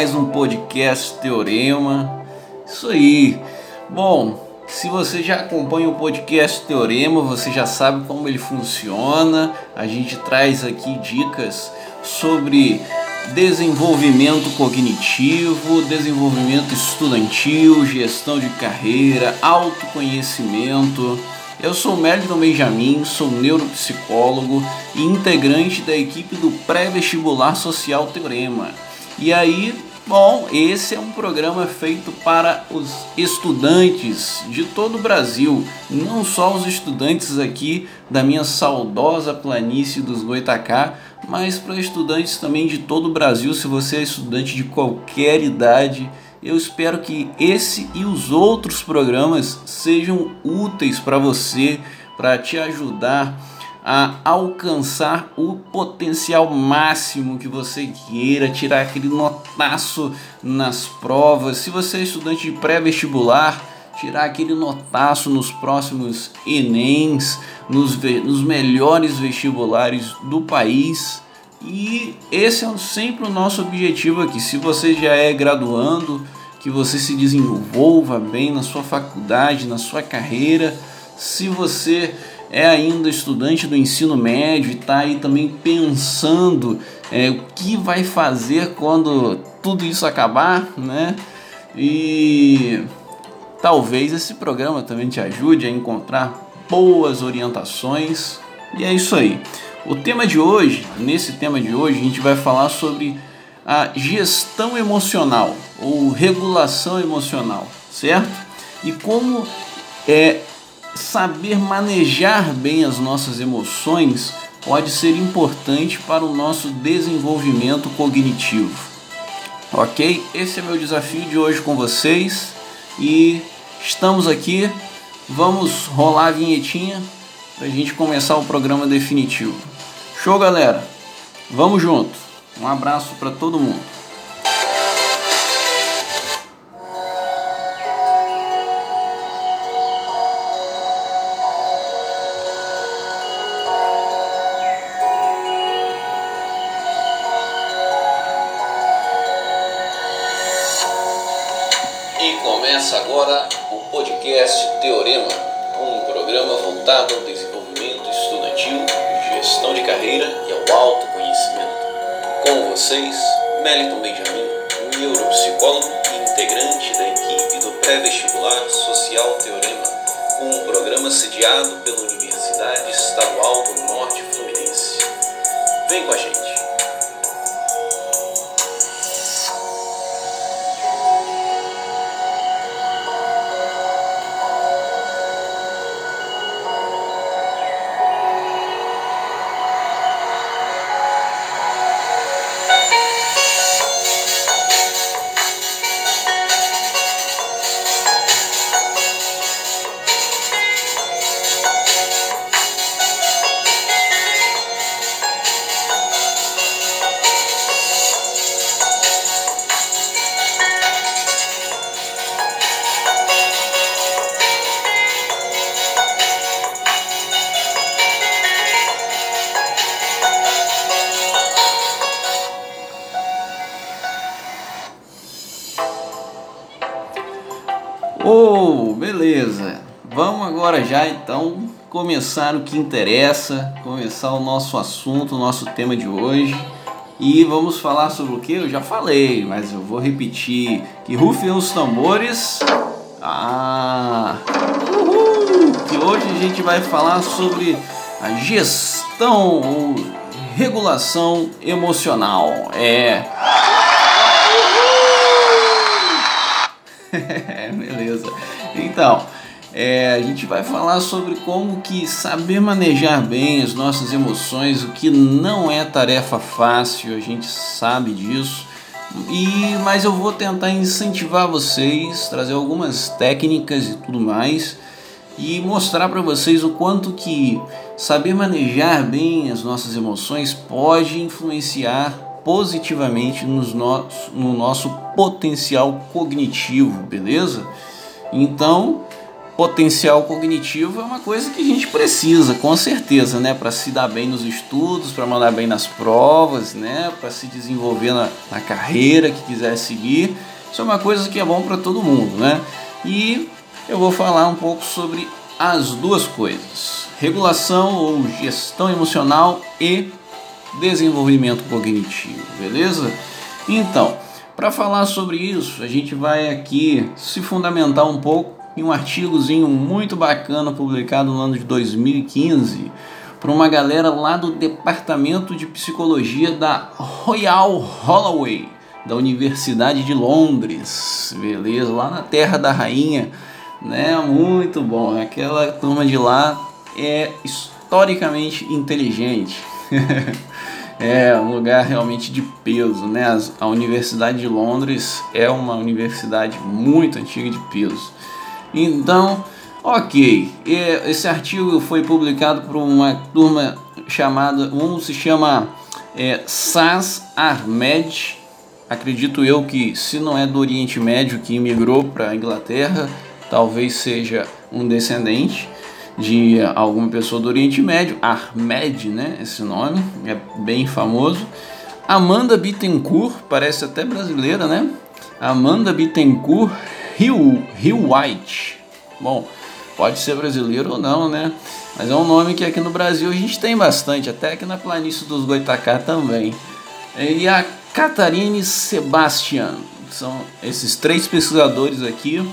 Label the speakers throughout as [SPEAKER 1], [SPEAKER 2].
[SPEAKER 1] mais um podcast Teorema. Isso aí. Bom, se você já acompanha o podcast Teorema, você já sabe como ele funciona. A gente traz aqui dicas sobre desenvolvimento cognitivo, desenvolvimento estudantil, gestão de carreira, autoconhecimento. Eu sou Melton Benjamin, sou neuropsicólogo e integrante da equipe do Pré-Vestibular Social Teorema. E aí, bom, esse é um programa feito para os estudantes de todo o Brasil, não só os estudantes aqui da minha saudosa planície dos Goitacá, mas para estudantes também de todo o Brasil, se você é estudante de qualquer idade. Eu espero que esse e os outros programas sejam úteis para você, para te ajudar a alcançar o potencial máximo que você queira, tirar aquele notaço nas provas. Se você é estudante de pré-vestibular, tirar aquele notaço nos próximos Enems, nos, nos melhores vestibulares do país. E esse é sempre o nosso objetivo aqui. Se você já é graduando, que você se desenvolva bem na sua faculdade, na sua carreira. Se você é ainda estudante do ensino médio e está aí também pensando é, o que vai fazer quando tudo isso acabar, né? E talvez esse programa também te ajude a encontrar boas orientações. E é isso aí. O tema de hoje, nesse tema de hoje, a gente vai falar sobre a gestão emocional ou regulação emocional, certo? E como é saber manejar bem as nossas emoções pode ser importante para o nosso desenvolvimento cognitivo. Ok? Esse é meu desafio de hoje com vocês e estamos aqui. Vamos rolar a vinhetinha para a gente começar o programa definitivo. Show, galera? Vamos junto. Um abraço para todo mundo. Meliton Benjamin, neuropsicólogo e integrante da equipe do pré-vestibular Social Teorema, um programa sediado pela Universidade Estadual do Norte Fluminense. Vem com a gente! Oh, beleza. Vamos agora já então começar o que interessa, começar o nosso assunto, o nosso tema de hoje. E vamos falar sobre o que? Eu já falei, mas eu vou repetir. Que rufem os tambores. Ah! Uhul! Que hoje a gente vai falar sobre a gestão ou regulação emocional. É. Beleza. Então, é, a gente vai falar sobre como que saber manejar bem as nossas emoções, o que não é tarefa fácil, a gente sabe disso. E mas eu vou tentar incentivar vocês, trazer algumas técnicas e tudo mais e mostrar para vocês o quanto que saber manejar bem as nossas emoções pode influenciar positivamente nos no, no nosso potencial cognitivo, beleza? Então, potencial cognitivo é uma coisa que a gente precisa, com certeza, né, para se dar bem nos estudos, para mandar bem nas provas, né, para se desenvolver na, na carreira que quiser seguir. Isso é uma coisa que é bom para todo mundo, né? E eu vou falar um pouco sobre as duas coisas: regulação ou gestão emocional e desenvolvimento cognitivo, beleza? Então, para falar sobre isso, a gente vai aqui se fundamentar um pouco em um artigozinho muito bacana publicado no ano de 2015 por uma galera lá do Departamento de Psicologia da Royal Holloway, da Universidade de Londres, beleza? Lá na Terra da Rainha né? Muito bom. Aquela turma de lá é historicamente inteligente. é um lugar realmente de peso, né? A Universidade de Londres é uma universidade muito antiga de peso. Então, ok, esse artigo foi publicado por uma turma chamada, um se chama é, Saz Ahmed, acredito eu que se não é do Oriente Médio que imigrou para a Inglaterra, talvez seja um descendente de alguma pessoa do Oriente Médio, Ahmed, né? Esse nome é bem famoso. Amanda Bittencourt, parece até brasileira, né? Amanda Bittencourt Hill, Hill White. Bom, pode ser brasileiro ou não, né? Mas é um nome que aqui no Brasil a gente tem bastante, até aqui na planície dos Goitacá também. E a Catarine Sebastian, são esses três pesquisadores aqui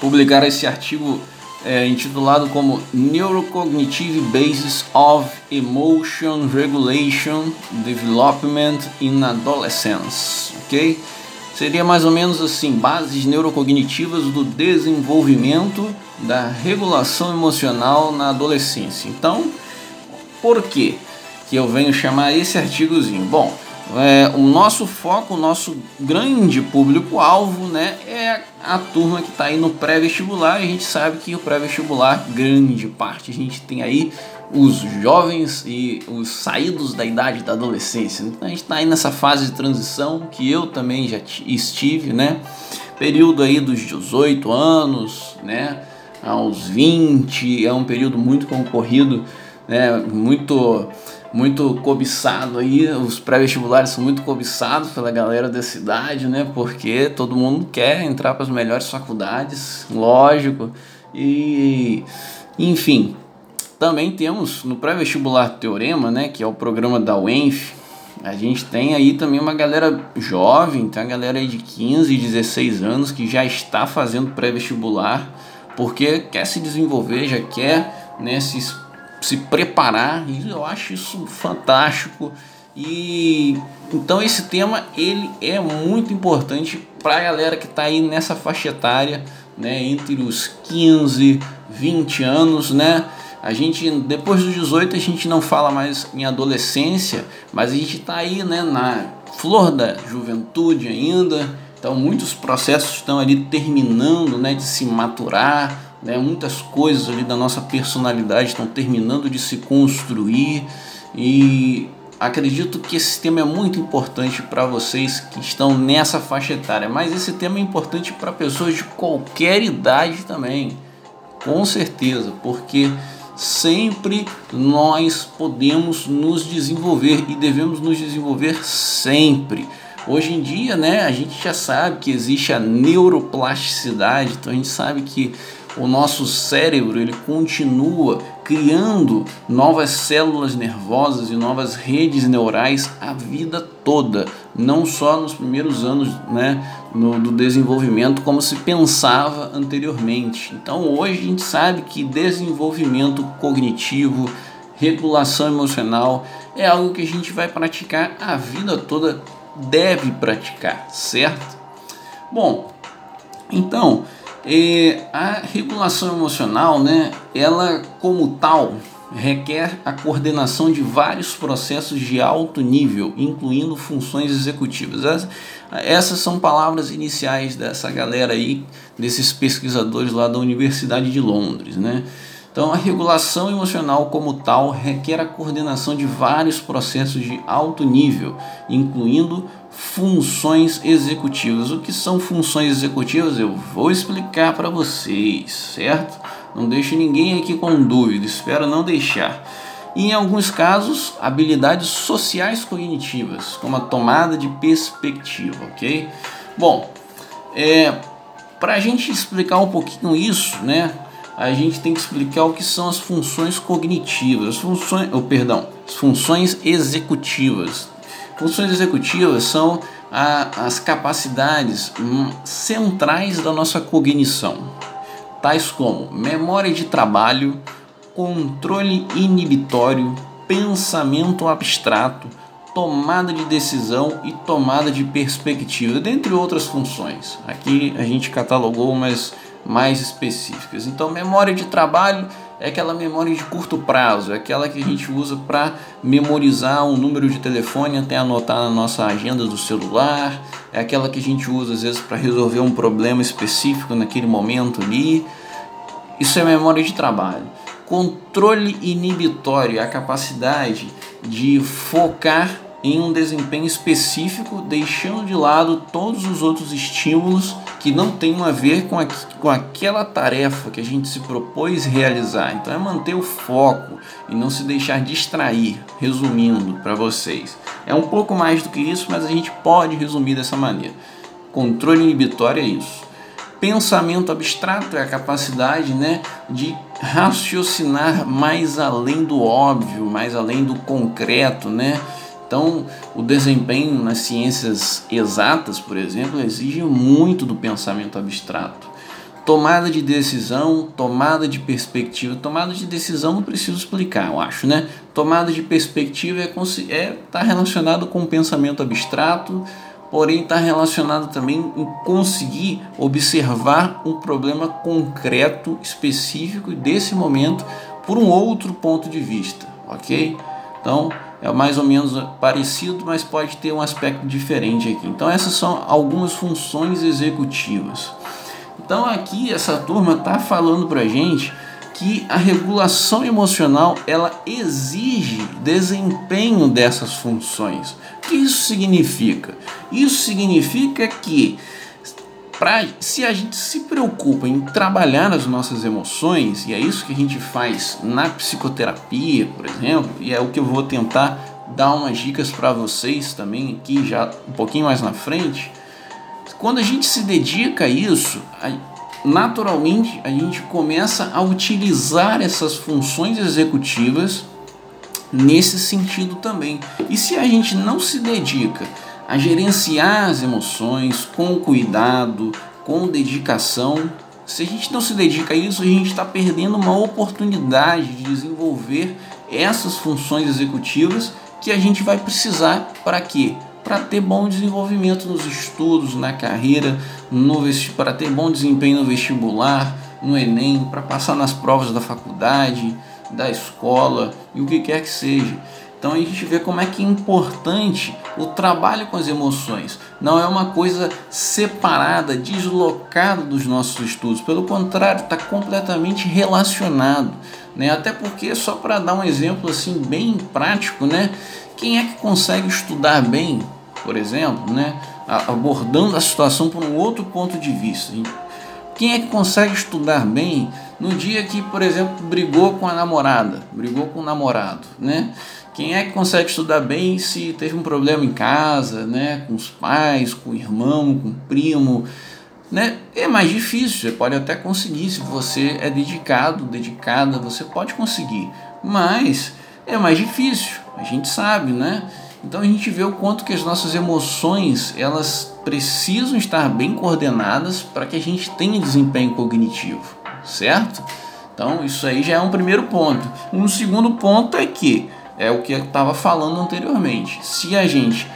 [SPEAKER 1] publicaram esse artigo é, intitulado como Neurocognitive Basis of Emotion Regulation Development in Adolescence, ok? Seria mais ou menos assim, bases neurocognitivas do desenvolvimento da regulação emocional na adolescência. Então, por que que eu venho chamar esse artigozinho? Bom, é, o nosso foco, o nosso grande público-alvo né, é a turma que está aí no pré-vestibular. A gente sabe que o pré-vestibular, grande parte, a gente tem aí os jovens e os saídos da idade da adolescência. Então a gente está aí nessa fase de transição que eu também já estive, né? Período aí dos 18 anos, né? Aos 20, é um período muito concorrido, né? Muito muito cobiçado aí, os pré-vestibulares são muito cobiçados pela galera da cidade, né? Porque todo mundo quer entrar para as melhores faculdades, lógico. E enfim, também temos no pré-vestibular Teorema, né, que é o programa da UENF, a gente tem aí também uma galera jovem, tem uma galera aí de 15, 16 anos que já está fazendo pré-vestibular porque quer se desenvolver, já quer né, se preparar e eu acho isso fantástico. E então esse tema ele é muito importante para a galera que está aí nessa faixa etária né entre os 15 20 anos né. A gente depois dos 18 a gente não fala mais em adolescência mas a gente está aí né na flor da juventude ainda. Então muitos processos estão ali terminando né de se maturar né? Muitas coisas ali da nossa personalidade estão terminando de se construir e acredito que esse tema é muito importante para vocês que estão nessa faixa etária, mas esse tema é importante para pessoas de qualquer idade também, com certeza, porque sempre nós podemos nos desenvolver e devemos nos desenvolver sempre. Hoje em dia, né, a gente já sabe que existe a neuroplasticidade, então a gente sabe que o nosso cérebro ele continua criando novas células nervosas e novas redes neurais a vida toda, não só nos primeiros anos né, no, do desenvolvimento, como se pensava anteriormente. Então hoje a gente sabe que desenvolvimento cognitivo, regulação emocional é algo que a gente vai praticar a vida toda, deve praticar, certo? Bom, então é, a regulação emocional, né, ela como tal requer a coordenação de vários processos de alto nível, incluindo funções executivas. Essas são palavras iniciais dessa galera aí, desses pesquisadores lá da Universidade de Londres, né? Então, a regulação emocional, como tal, requer a coordenação de vários processos de alto nível, incluindo funções executivas. O que são funções executivas eu vou explicar para vocês, certo? Não deixe ninguém aqui com dúvida, espero não deixar. E, em alguns casos, habilidades sociais cognitivas, como a tomada de perspectiva, ok? Bom, é, para a gente explicar um pouquinho isso, né? A gente tem que explicar o que são as funções cognitivas, as funções, oh, perdão, as funções executivas. Funções executivas são a, as capacidades hum, centrais da nossa cognição, tais como memória de trabalho, controle inibitório, pensamento abstrato, tomada de decisão e tomada de perspectiva, dentre outras funções. Aqui a gente catalogou umas mais específicas. Então, memória de trabalho é aquela memória de curto prazo, é aquela que a gente usa para memorizar um número de telefone até anotar na nossa agenda do celular, é aquela que a gente usa às vezes para resolver um problema específico naquele momento ali. Isso é memória de trabalho. Controle inibitório é a capacidade de focar em um desempenho específico, deixando de lado todos os outros estímulos que não tenham a ver com, a, com aquela tarefa que a gente se propôs realizar. Então é manter o foco e não se deixar distrair, resumindo para vocês. É um pouco mais do que isso, mas a gente pode resumir dessa maneira. Controle inibitório é isso. Pensamento abstrato é a capacidade né, de raciocinar mais além do óbvio, mais além do concreto, né? Então, o desempenho nas ciências exatas, por exemplo, exige muito do pensamento abstrato. Tomada de decisão, tomada de perspectiva. Tomada de decisão não preciso explicar, eu acho, né? Tomada de perspectiva é está é, tá relacionado com o pensamento abstrato, porém está relacionado também em conseguir observar um problema concreto, específico desse momento por um outro ponto de vista, ok? Então, é mais ou menos parecido, mas pode ter um aspecto diferente aqui. Então essas são algumas funções executivas. Então aqui essa turma está falando para gente que a regulação emocional ela exige desempenho dessas funções. O que isso significa? Isso significa que pra, se a gente se preocupa em trabalhar as nossas emoções, e é isso que a gente faz na psicoterapia, por exemplo, e é o que eu vou tentar dar umas dicas para vocês também aqui já um pouquinho mais na frente. Quando a gente se dedica a isso, naturalmente a gente começa a utilizar essas funções executivas nesse sentido também. E se a gente não se dedica a gerenciar as emoções com cuidado, com dedicação. Se a gente não se dedica a isso, a gente está perdendo uma oportunidade de desenvolver essas funções executivas que a gente vai precisar para quê? Para ter bom desenvolvimento nos estudos, na carreira, para ter bom desempenho no vestibular, no Enem, para passar nas provas da faculdade, da escola e o que quer que seja. Então a gente vê como é que é importante o trabalho com as emoções. Não é uma coisa separada, deslocada dos nossos estudos. Pelo contrário, está completamente relacionado. Né? Até porque, só para dar um exemplo assim bem prático, né? quem é que consegue estudar bem, por exemplo, né? abordando a situação por um outro ponto de vista? Quem é que consegue estudar bem no dia que, por exemplo, brigou com a namorada, brigou com o namorado, né? Quem é que consegue estudar bem se teve um problema em casa, né? Com os pais, com o irmão, com o primo, né? É mais difícil, você pode até conseguir, se você é dedicado, dedicada, você pode conseguir, mas é mais difícil, a gente sabe, né? Então a gente vê o quanto que as nossas emoções, elas precisam estar bem coordenadas para que a gente tenha desempenho cognitivo, certo? Então isso aí já é um primeiro ponto. Um segundo ponto é que é o que eu estava falando anteriormente. Se a gente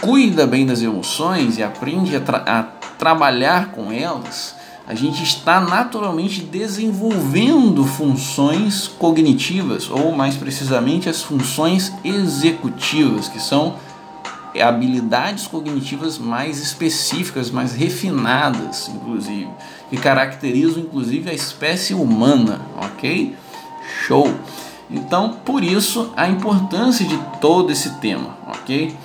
[SPEAKER 1] cuida bem das emoções e aprende a, tra a trabalhar com elas, a gente está naturalmente desenvolvendo funções cognitivas, ou mais precisamente as funções executivas, que são habilidades cognitivas mais específicas, mais refinadas, inclusive, que caracterizam inclusive a espécie humana, ok? Show! Então, por isso a importância de todo esse tema, ok?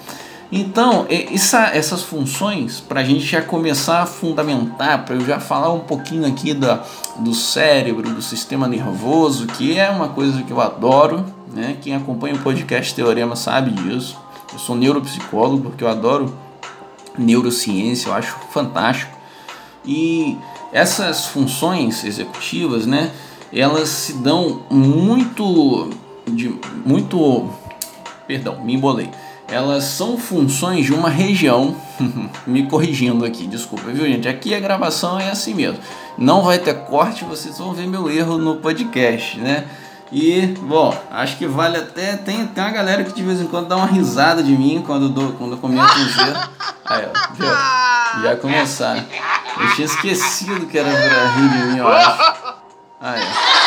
[SPEAKER 1] Então, essa, essas funções, para a gente já começar a fundamentar, para eu já falar um pouquinho aqui da, do cérebro, do sistema nervoso, que é uma coisa que eu adoro, né? Quem acompanha o podcast Teorema sabe disso. Eu sou neuropsicólogo porque eu adoro neurociência, eu acho fantástico. E essas funções executivas, né? Elas se dão muito de muito perdão, me embolei elas são funções de uma região. Me corrigindo aqui, desculpa, viu gente? Aqui a gravação é assim mesmo. Não vai ter corte, vocês vão ver meu erro no podcast, né? E, bom, acho que vale até. Tem, tem uma galera que de vez em quando dá uma risada de mim quando, dou, quando eu comento um Z. Aí, ó, viu? Já começaram. Eu tinha esquecido que era pra rir de mim, eu acho. Aí, ó.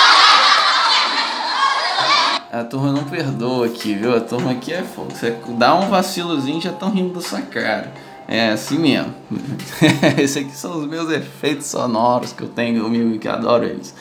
[SPEAKER 1] A turma não perdoa aqui, viu? A turma aqui é fogo. Você dá um vacilozinho já estão rindo da sua cara. É assim mesmo. Esses aqui são os meus efeitos sonoros que eu tenho comigo e que adoro eles.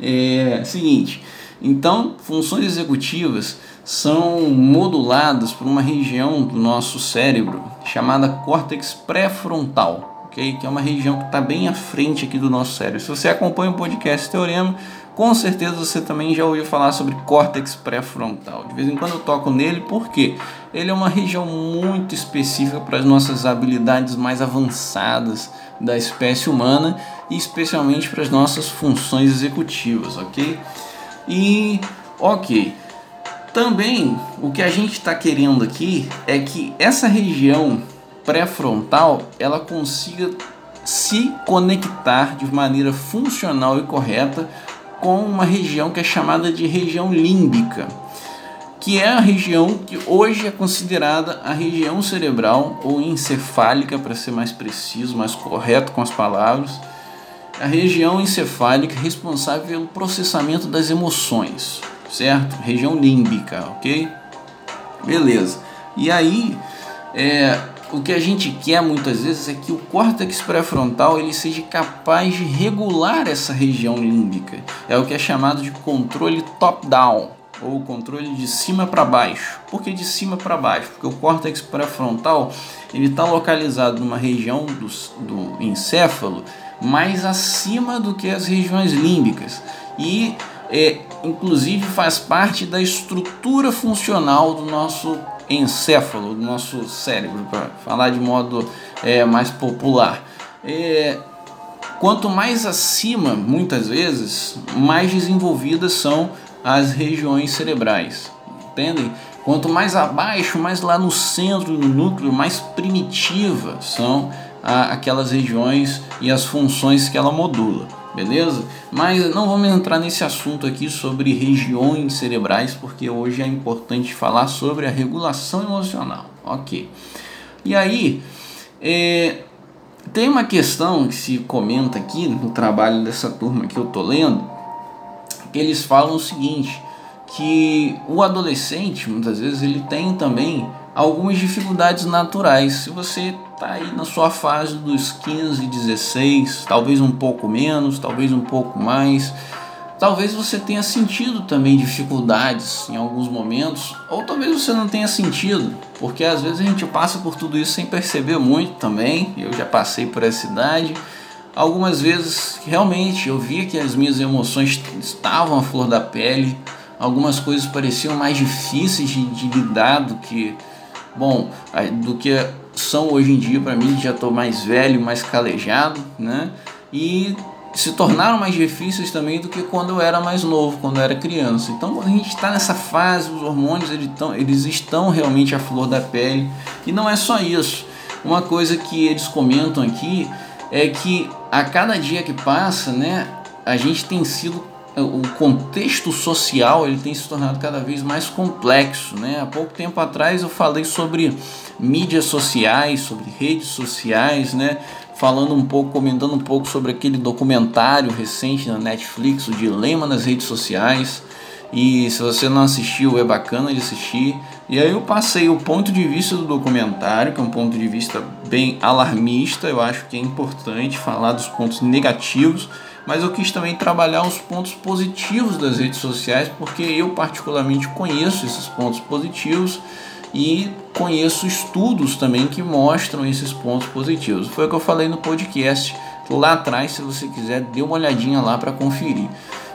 [SPEAKER 1] É seguinte. Então, funções executivas são moduladas por uma região do nosso cérebro chamada córtex pré-frontal, ok? Que é uma região que está bem à frente aqui do nosso cérebro. Se você acompanha o podcast Teorema, com certeza você também já ouviu falar sobre córtex pré-frontal. De vez em quando eu toco nele porque ele é uma região muito específica para as nossas habilidades mais avançadas da espécie humana e especialmente para as nossas funções executivas, ok? E ok. Também o que a gente está querendo aqui é que essa região pré-frontal ela consiga se conectar de maneira funcional e correta com uma região que é chamada de região límbica, que é a região que hoje é considerada a região cerebral ou encefálica, para ser mais preciso, mais correto com as palavras, a região encefálica responsável pelo processamento das emoções, certo? Região límbica, ok? Beleza. E aí, é, o que a gente quer muitas vezes é que o córtex pré-frontal ele seja capaz de regular essa região límbica. É o que é chamado de controle top-down ou controle de cima para baixo. Por que de cima para baixo? Porque o córtex pré-frontal ele está localizado numa região do, do encéfalo mais acima do que as regiões límbicas e é, inclusive faz parte da estrutura funcional do nosso encéfalo, do nosso cérebro, para falar de modo é, mais popular. É, quanto mais acima, muitas vezes, mais desenvolvidas são as regiões cerebrais, entendem? Quanto mais abaixo, mais lá no centro, no núcleo, mais primitiva são a, aquelas regiões e as funções que ela modula beleza? Mas não vamos entrar nesse assunto aqui sobre regiões cerebrais, porque hoje é importante falar sobre a regulação emocional, ok? E aí, é, tem uma questão que se comenta aqui no trabalho dessa turma que eu tô lendo, que eles falam o seguinte, que o adolescente, muitas vezes, ele tem também algumas dificuldades naturais. Se você está aí na sua fase dos 15, 16, talvez um pouco menos, talvez um pouco mais, talvez você tenha sentido também dificuldades em alguns momentos, ou talvez você não tenha sentido, porque às vezes a gente passa por tudo isso sem perceber muito também. Eu já passei por essa idade. Algumas vezes realmente eu via que as minhas emoções estavam à flor da pele, algumas coisas pareciam mais difíceis de, de lidar do que bom, do que são hoje em dia para mim, já estou mais velho, mais calejado, né? E se tornaram mais difíceis também do que quando eu era mais novo, quando eu era criança. Então a gente está nessa fase, os hormônios eles estão, eles estão realmente à flor da pele. E não é só isso. Uma coisa que eles comentam aqui é que a cada dia que passa, né, a gente tem sido o contexto social ele tem se tornado cada vez mais complexo. Né? Há pouco tempo atrás eu falei sobre mídias sociais, sobre redes sociais, né? falando um pouco, comentando um pouco sobre aquele documentário recente na Netflix, o Dilema nas Redes Sociais. E se você não assistiu, é bacana de assistir. E aí eu passei o ponto de vista do documentário, que é um ponto de vista bem alarmista. Eu acho que é importante falar dos pontos negativos mas eu quis também trabalhar os pontos positivos das redes sociais, porque eu particularmente conheço esses pontos positivos e conheço estudos também que mostram esses pontos positivos. Foi o que eu falei no podcast lá atrás, se você quiser, dê uma olhadinha lá para conferir.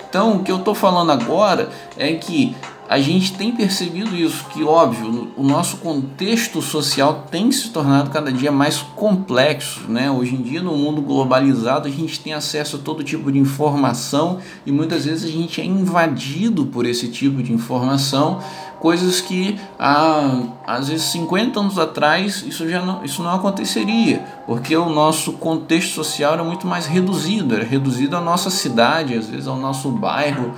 [SPEAKER 1] Então, o que eu estou falando agora é que a gente tem percebido isso, que óbvio, o nosso contexto social tem se tornado cada dia mais complexo, né? Hoje em dia, no mundo globalizado, a gente tem acesso a todo tipo de informação e muitas vezes a gente é invadido por esse tipo de informação, coisas que há às vezes 50 anos atrás isso já não, isso não aconteceria, porque o nosso contexto social era muito mais reduzido, era reduzido à nossa cidade, às vezes ao nosso bairro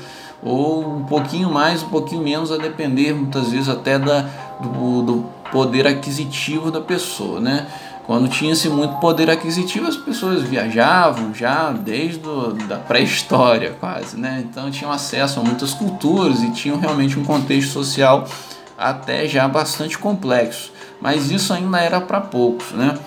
[SPEAKER 1] ou um pouquinho mais, um pouquinho menos, a depender muitas vezes até da, do, do poder aquisitivo da pessoa, né? Quando tinha-se muito poder aquisitivo, as pessoas viajavam já desde do, da pré-história quase, né? Então tinham acesso a muitas culturas e tinham realmente um contexto social até já bastante complexo. Mas isso ainda era para poucos, né?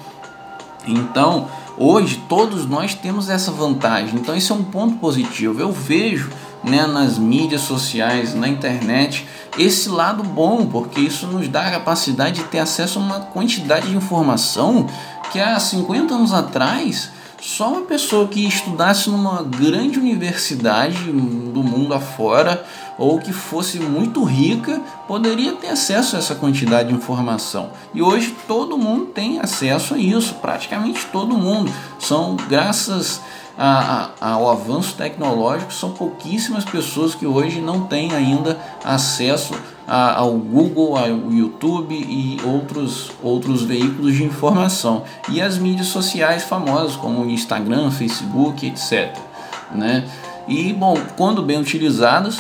[SPEAKER 1] Então, hoje todos nós temos essa vantagem. Então, esse é um ponto positivo. Eu vejo né, nas mídias sociais, na internet, esse lado bom, porque isso nos dá a capacidade de ter acesso a uma quantidade de informação que há 50 anos atrás só uma pessoa que estudasse numa grande universidade do mundo afora ou que fosse muito rica poderia ter acesso a essa quantidade de informação. E hoje todo mundo tem acesso a isso, praticamente todo mundo. São graças a, a, ao avanço tecnológico, são pouquíssimas pessoas que hoje não têm ainda acesso a, ao Google, ao YouTube e outros, outros veículos de informação. E as mídias sociais famosas, como Instagram, Facebook, etc. Né? E, bom, quando bem utilizadas,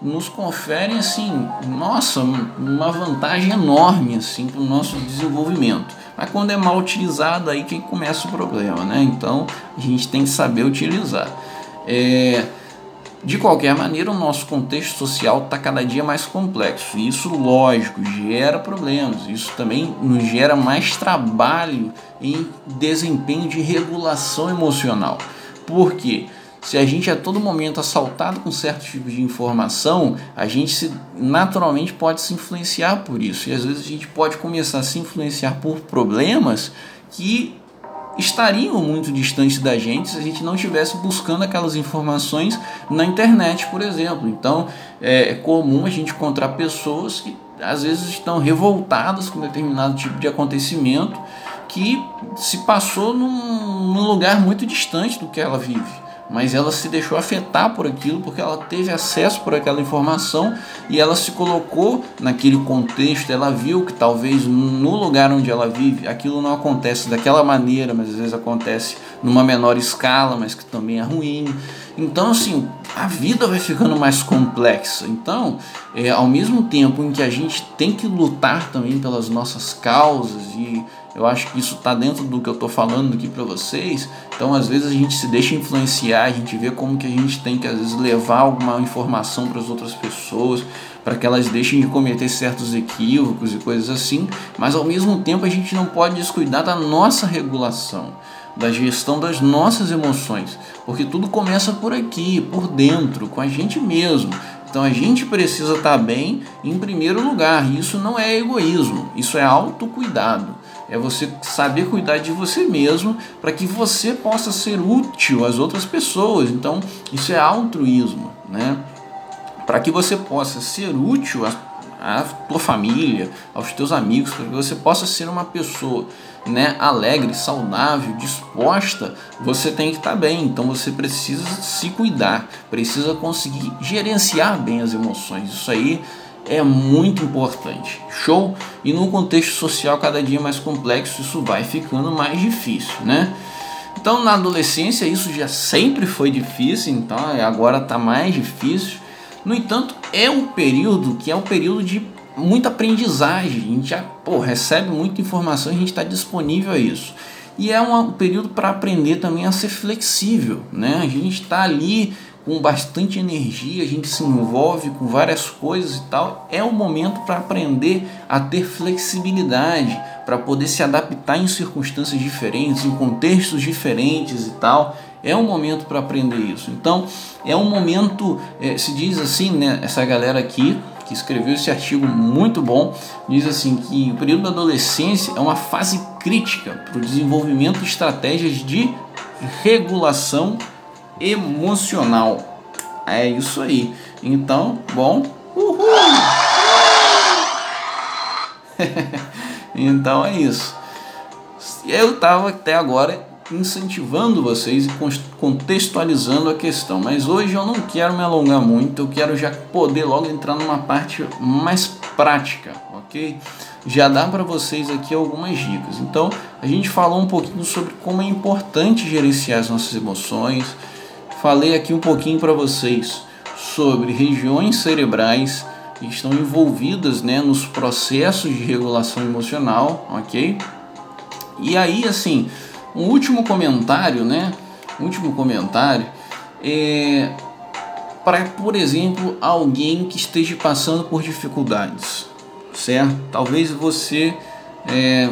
[SPEAKER 1] nos conferem assim, nossa, uma vantagem enorme assim para o nosso desenvolvimento. Mas quando é mal utilizado aí que começa o problema, né? Então a gente tem que saber utilizar. É, de qualquer maneira, o nosso contexto social está cada dia mais complexo. E isso, lógico, gera problemas. Isso também nos gera mais trabalho em desempenho de regulação emocional. Por quê? Se a gente a todo momento assaltado com certos tipos de informação, a gente se, naturalmente pode se influenciar por isso. E às vezes a gente pode começar a se influenciar por problemas que estariam muito distantes da gente se a gente não estivesse buscando aquelas informações na internet, por exemplo. Então é, é comum a gente encontrar pessoas que às vezes estão revoltadas com determinado tipo de acontecimento que se passou num, num lugar muito distante do que ela vive mas ela se deixou afetar por aquilo porque ela teve acesso por aquela informação e ela se colocou naquele contexto, ela viu que talvez no lugar onde ela vive aquilo não acontece daquela maneira, mas às vezes acontece numa menor escala, mas que também é ruim. Então, assim, a vida vai ficando mais complexa. Então, é, ao mesmo tempo em que a gente tem que lutar também pelas nossas causas e eu acho que isso está dentro do que eu estou falando aqui para vocês. Então, às vezes a gente se deixa influenciar, a gente vê como que a gente tem que às vezes levar alguma informação para as outras pessoas, para que elas deixem de cometer certos equívocos e coisas assim. Mas ao mesmo tempo a gente não pode descuidar da nossa regulação, da gestão das nossas emoções, porque tudo começa por aqui, por dentro, com a gente mesmo. Então a gente precisa estar tá bem em primeiro lugar. Isso não é egoísmo, isso é autocuidado é você saber cuidar de você mesmo para que você possa ser útil às outras pessoas. Então, isso é altruísmo, né? Para que você possa ser útil à, tua família, aos teus amigos, para que você possa ser uma pessoa né, alegre, saudável, disposta, você tem que estar bem. Então você precisa se cuidar, precisa conseguir gerenciar bem as emoções. Isso aí é muito importante. Show? E num contexto social cada dia mais complexo, isso vai ficando mais difícil, né? Então, na adolescência, isso já sempre foi difícil, então agora está mais difícil. No entanto, é um período que é um período de muita aprendizagem. A gente já pô, recebe muita informação a gente está disponível a isso. E é um período para aprender também a ser flexível, né? A gente está ali com bastante energia, a gente se envolve com várias coisas e tal, é o momento para aprender a ter flexibilidade, para poder se adaptar em circunstâncias diferentes, em contextos diferentes e tal. É um momento para aprender isso. Então, é um momento, é, se diz assim, né? Essa galera aqui que escreveu esse artigo muito bom, diz assim que o período da adolescência é uma fase crítica para o desenvolvimento de estratégias de regulação emocional. É isso aí. Então, bom, uhul! então é isso. Eu estava até agora incentivando vocês e contextualizando a questão, mas hoje eu não quero me alongar muito, eu quero já poder logo entrar numa parte mais prática, ok? Já dá para vocês aqui algumas dicas. Então, a gente falou um pouquinho sobre como é importante gerenciar as nossas emoções. Falei aqui um pouquinho para vocês sobre regiões cerebrais que estão envolvidas né, nos processos de regulação emocional, ok? E aí, assim, um último comentário, né? Um último comentário é para, por exemplo, alguém que esteja passando por dificuldades, certo? Talvez você é,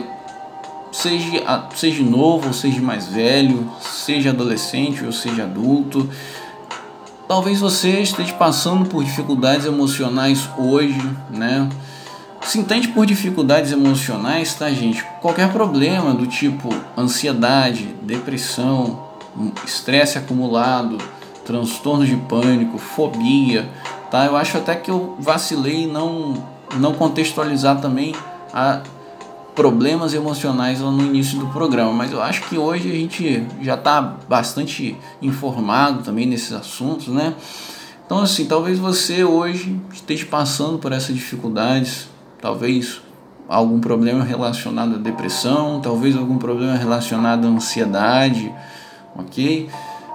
[SPEAKER 1] seja, seja novo seja mais velho, seja adolescente ou seja adulto. Talvez você esteja passando por dificuldades emocionais hoje, né? Se entende por dificuldades emocionais, tá, gente? Qualquer problema do tipo ansiedade, depressão, estresse acumulado, transtorno de pânico, fobia, tá? Eu acho até que eu vacilei em não, não contextualizar também a problemas emocionais lá no início do programa, mas eu acho que hoje a gente já está bastante informado também nesses assuntos, né? Então, assim, talvez você hoje esteja passando por essas dificuldades, talvez algum problema relacionado à depressão, talvez algum problema relacionado à ansiedade, ok?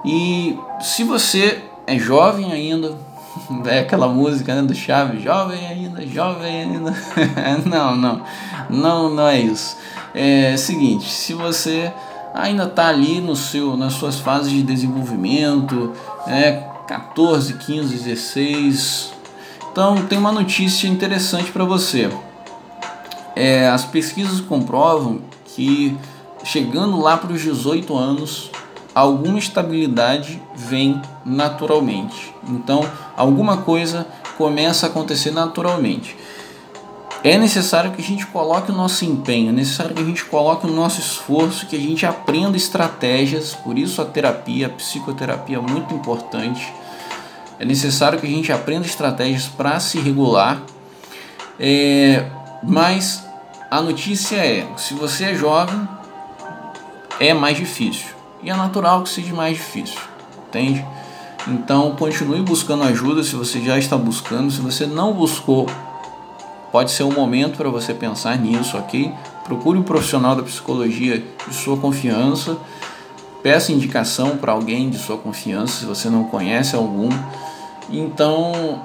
[SPEAKER 1] E se você é jovem ainda, é aquela música né, do Chaves, jovem ainda, jovem ainda. não, não, não, não é isso. É seguinte, se você ainda está ali no seu, nas suas fases de desenvolvimento, é 14, 15, 16, então, tem uma notícia interessante para você. É, as pesquisas comprovam que chegando lá para os 18 anos, alguma estabilidade vem naturalmente. Então, alguma coisa começa a acontecer naturalmente. É necessário que a gente coloque o nosso empenho, é necessário que a gente coloque o nosso esforço, que a gente aprenda estratégias, por isso a terapia, a psicoterapia é muito importante é necessário que a gente aprenda estratégias para se regular. É, mas a notícia é: se você é jovem, é mais difícil. E é natural que seja mais difícil, entende? Então continue buscando ajuda se você já está buscando. Se você não buscou, pode ser um momento para você pensar nisso, ok? Procure um profissional da psicologia de sua confiança. Peça indicação para alguém de sua confiança se você não conhece algum. Então,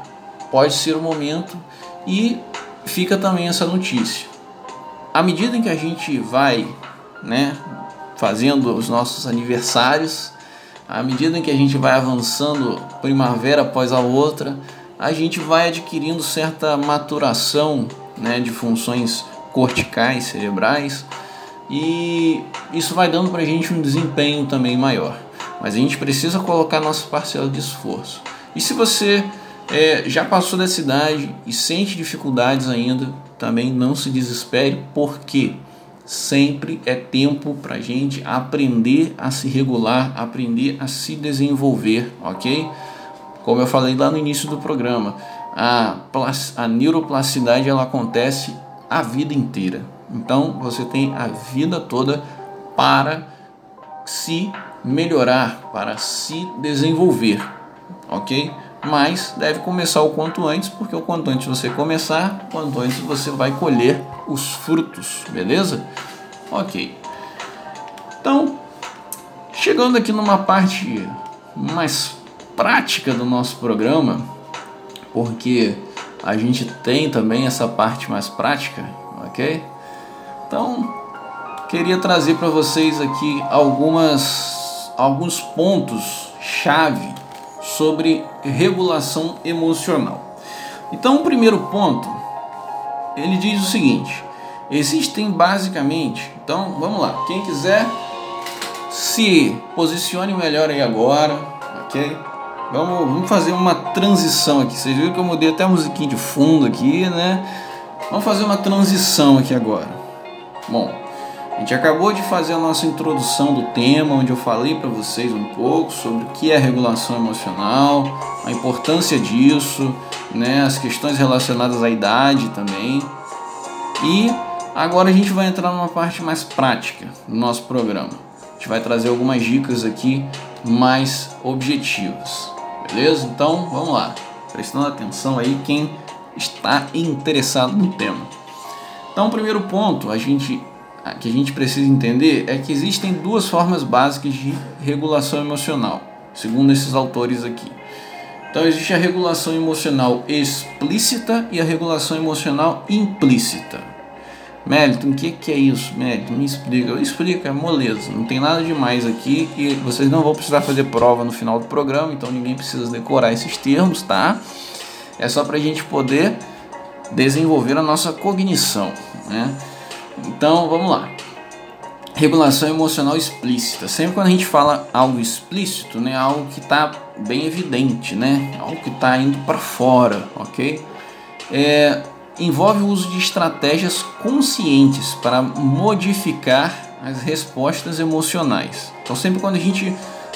[SPEAKER 1] pode ser o momento e fica também essa notícia. À medida em que a gente vai, né, fazendo os nossos aniversários, à medida em que a gente vai avançando primavera após a outra, a gente vai adquirindo certa maturação, né, de funções corticais, cerebrais, e isso vai dando para a gente um desempenho também maior. Mas a gente precisa colocar nossa parcela de esforço. E se você é, já passou dessa idade e sente dificuldades ainda, também não se desespere, porque sempre é tempo para gente aprender a se regular, aprender a se desenvolver, ok? Como eu falei lá no início do programa, a, a neuroplasticidade ela acontece a vida inteira. Então você tem a vida toda para se melhorar, para se desenvolver ok? Mas deve começar o quanto antes, porque o quanto antes você começar, quanto antes você vai colher os frutos, beleza? Ok. Então, chegando aqui numa parte mais prática do nosso programa, porque a gente tem também essa parte mais prática, ok? Então, queria trazer para vocês aqui algumas alguns pontos chave sobre regulação emocional. Então, o primeiro ponto, ele diz o seguinte: existem basicamente, então vamos lá, quem quiser se posicione melhor aí agora, ok? Vamos, vamos fazer uma transição aqui. Vocês viram que eu mudei até a musiquinha de fundo aqui, né? Vamos fazer uma transição aqui agora. Bom, a gente acabou de fazer a nossa introdução do tema, onde eu falei para vocês um pouco sobre o que é regulação emocional, a importância disso, né, as questões relacionadas à idade também. E agora a gente vai entrar numa parte mais prática do nosso programa. A gente vai trazer algumas dicas aqui mais objetivas. Beleza? Então, vamos lá. Prestando atenção aí quem está interessado no tema. Então, o primeiro ponto, a gente que a gente precisa entender é que existem duas formas básicas de regulação emocional, segundo esses autores aqui. Então existe a regulação emocional explícita e a regulação emocional implícita. Meliton, o que, que é isso? Meliton, me explica. Explica, é moleza, não tem nada demais aqui e vocês não vão precisar fazer prova no final do programa, então ninguém precisa decorar esses termos, tá? É só para a gente poder desenvolver a nossa cognição, né? Então, vamos lá. Regulação emocional explícita. Sempre quando a gente fala algo explícito, né, algo que está bem evidente, né, algo que está indo para fora, ok? É, envolve o uso de estratégias conscientes para modificar as respostas emocionais. Então, sempre quando a gente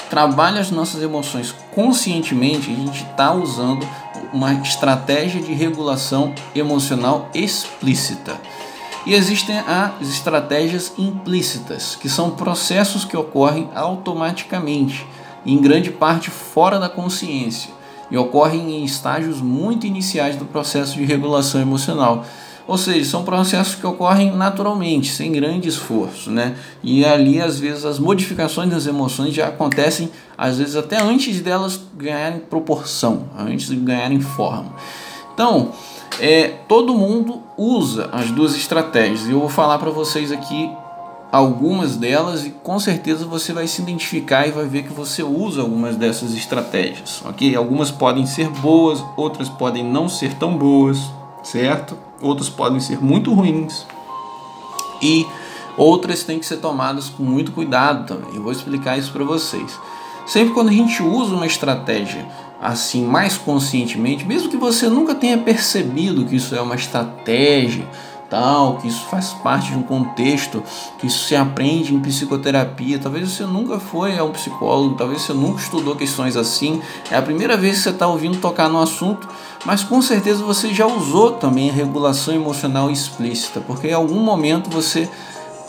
[SPEAKER 1] trabalha as nossas emoções conscientemente, a gente está usando uma estratégia de regulação emocional explícita. E existem as estratégias implícitas, que são processos que ocorrem automaticamente, em grande parte fora da consciência, e ocorrem em estágios muito iniciais do processo de regulação emocional. Ou seja, são processos que ocorrem naturalmente, sem grande esforço, né? E ali, às vezes, as modificações das emoções já acontecem, às vezes, até antes delas ganharem proporção, antes de ganharem forma. Então, é, todo mundo usa as duas estratégias e eu vou falar para vocês aqui algumas delas e com certeza você vai se identificar e vai ver que você usa algumas dessas estratégias, ok? Algumas podem ser boas, outras podem não ser tão boas, certo? Outras podem ser muito ruins e outras têm que ser tomadas com muito cuidado também. Eu vou explicar isso para vocês. Sempre quando a gente usa uma estratégia assim mais conscientemente, mesmo que você nunca tenha percebido que isso é uma estratégia, tal, que isso faz parte de um contexto, que isso se aprende em psicoterapia. Talvez você nunca foi a um psicólogo, talvez você nunca estudou questões assim. É a primeira vez que você está ouvindo tocar no assunto, mas com certeza você já usou também regulação emocional explícita, porque em algum momento você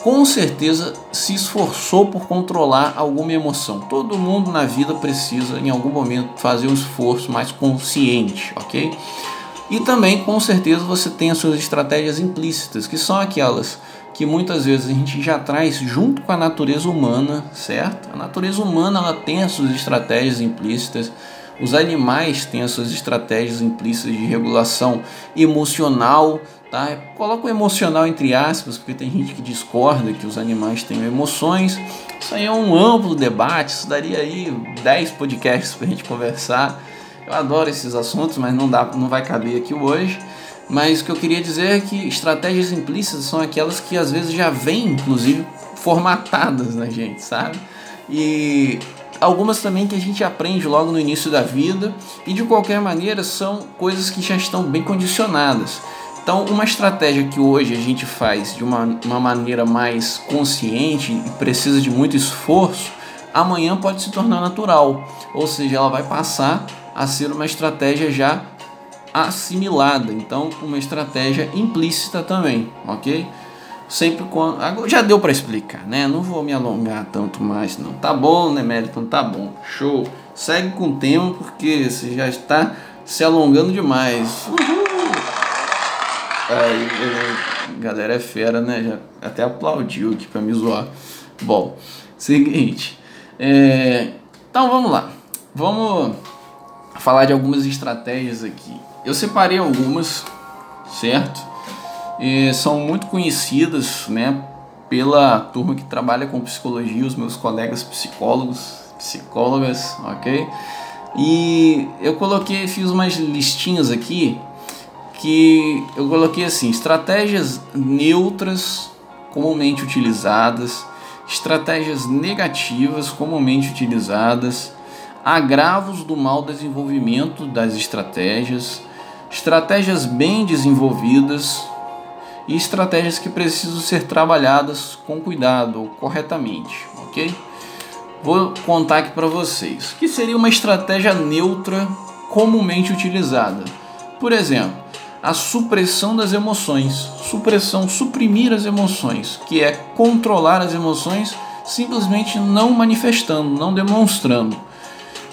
[SPEAKER 1] com certeza se esforçou por controlar alguma emoção. Todo mundo na vida precisa, em algum momento, fazer um esforço mais consciente, ok? E também, com certeza, você tem as suas estratégias implícitas, que são aquelas que muitas vezes a gente já traz junto com a natureza humana, certo? A natureza humana ela tem as suas estratégias implícitas os animais têm as suas estratégias implícitas de regulação emocional, tá? Coloca o emocional entre aspas, porque tem gente que discorda que os animais têm emoções. Isso aí é um amplo debate, isso daria aí 10 podcasts para a gente conversar. Eu adoro esses assuntos, mas não, dá, não vai caber aqui hoje. Mas o que eu queria dizer é que estratégias implícitas são aquelas que às vezes já vêm, inclusive, formatadas na gente, sabe? E algumas também que a gente aprende logo no início da vida e de qualquer maneira são coisas que já estão bem condicionadas. Então, uma estratégia que hoje a gente faz de uma, uma maneira mais consciente e precisa de muito esforço, amanhã pode se tornar natural, ou seja, ela vai passar a ser uma estratégia já assimilada, então uma estratégia implícita também, ok? sempre quando. Já deu para explicar, né? Não vou me alongar tanto mais, não. Tá bom, né, Meliton? Tá bom. Show. Segue com o tema porque você já está se alongando demais. Uhul. Aí, galera é fera, né? Já até aplaudiu aqui para me zoar. Bom, seguinte. É, então vamos lá. Vamos falar de algumas estratégias aqui. Eu separei algumas, certo? e são muito conhecidas né, pela turma que trabalha com psicologia, os meus colegas psicólogos, psicólogas, ok? E eu coloquei, fiz umas listinhas aqui que eu coloquei assim: estratégias neutras comumente utilizadas estratégias negativas comumente utilizadas, agravos do mau desenvolvimento das estratégias, estratégias bem desenvolvidas e estratégias que precisam ser trabalhadas com cuidado corretamente, ok? Vou contar aqui para vocês que seria uma estratégia neutra comumente utilizada. Por exemplo, a supressão das emoções, supressão, suprimir as emoções, que é controlar as emoções simplesmente não manifestando, não demonstrando.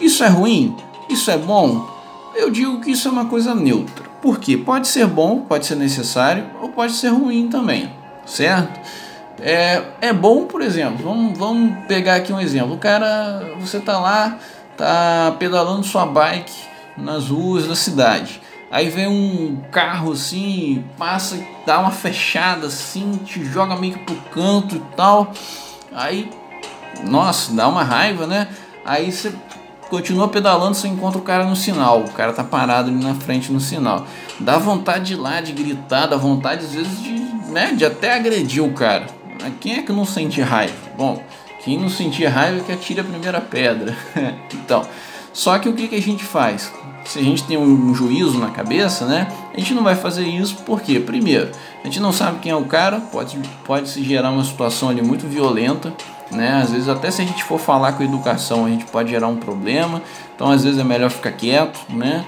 [SPEAKER 1] Isso é ruim? Isso é bom? Eu digo que isso é uma coisa neutra. Por quê? Pode ser bom, pode ser necessário ou pode ser ruim também, certo? É, é bom, por exemplo, vamos, vamos pegar aqui um exemplo. O cara, você tá lá, tá pedalando sua bike nas ruas da cidade. Aí vem um carro assim, passa, dá uma fechada assim, te joga meio que pro canto e tal. Aí, nossa, dá uma raiva, né? Aí você continua pedalando, você encontra o cara no sinal. O cara tá parado ali na frente no sinal. Dá vontade de ir lá, de gritar, dá vontade às vezes de, né, de até agredir o cara. Quem é que não sente raiva? Bom, quem não sentir raiva é que atira a primeira pedra. então, só que o que, que a gente faz? Se a gente tem um juízo na cabeça, né? A gente não vai fazer isso porque, primeiro, a gente não sabe quem é o cara, pode, pode se gerar uma situação ali muito violenta, né? Às vezes até se a gente for falar com educação a gente pode gerar um problema, então às vezes é melhor ficar quieto, né?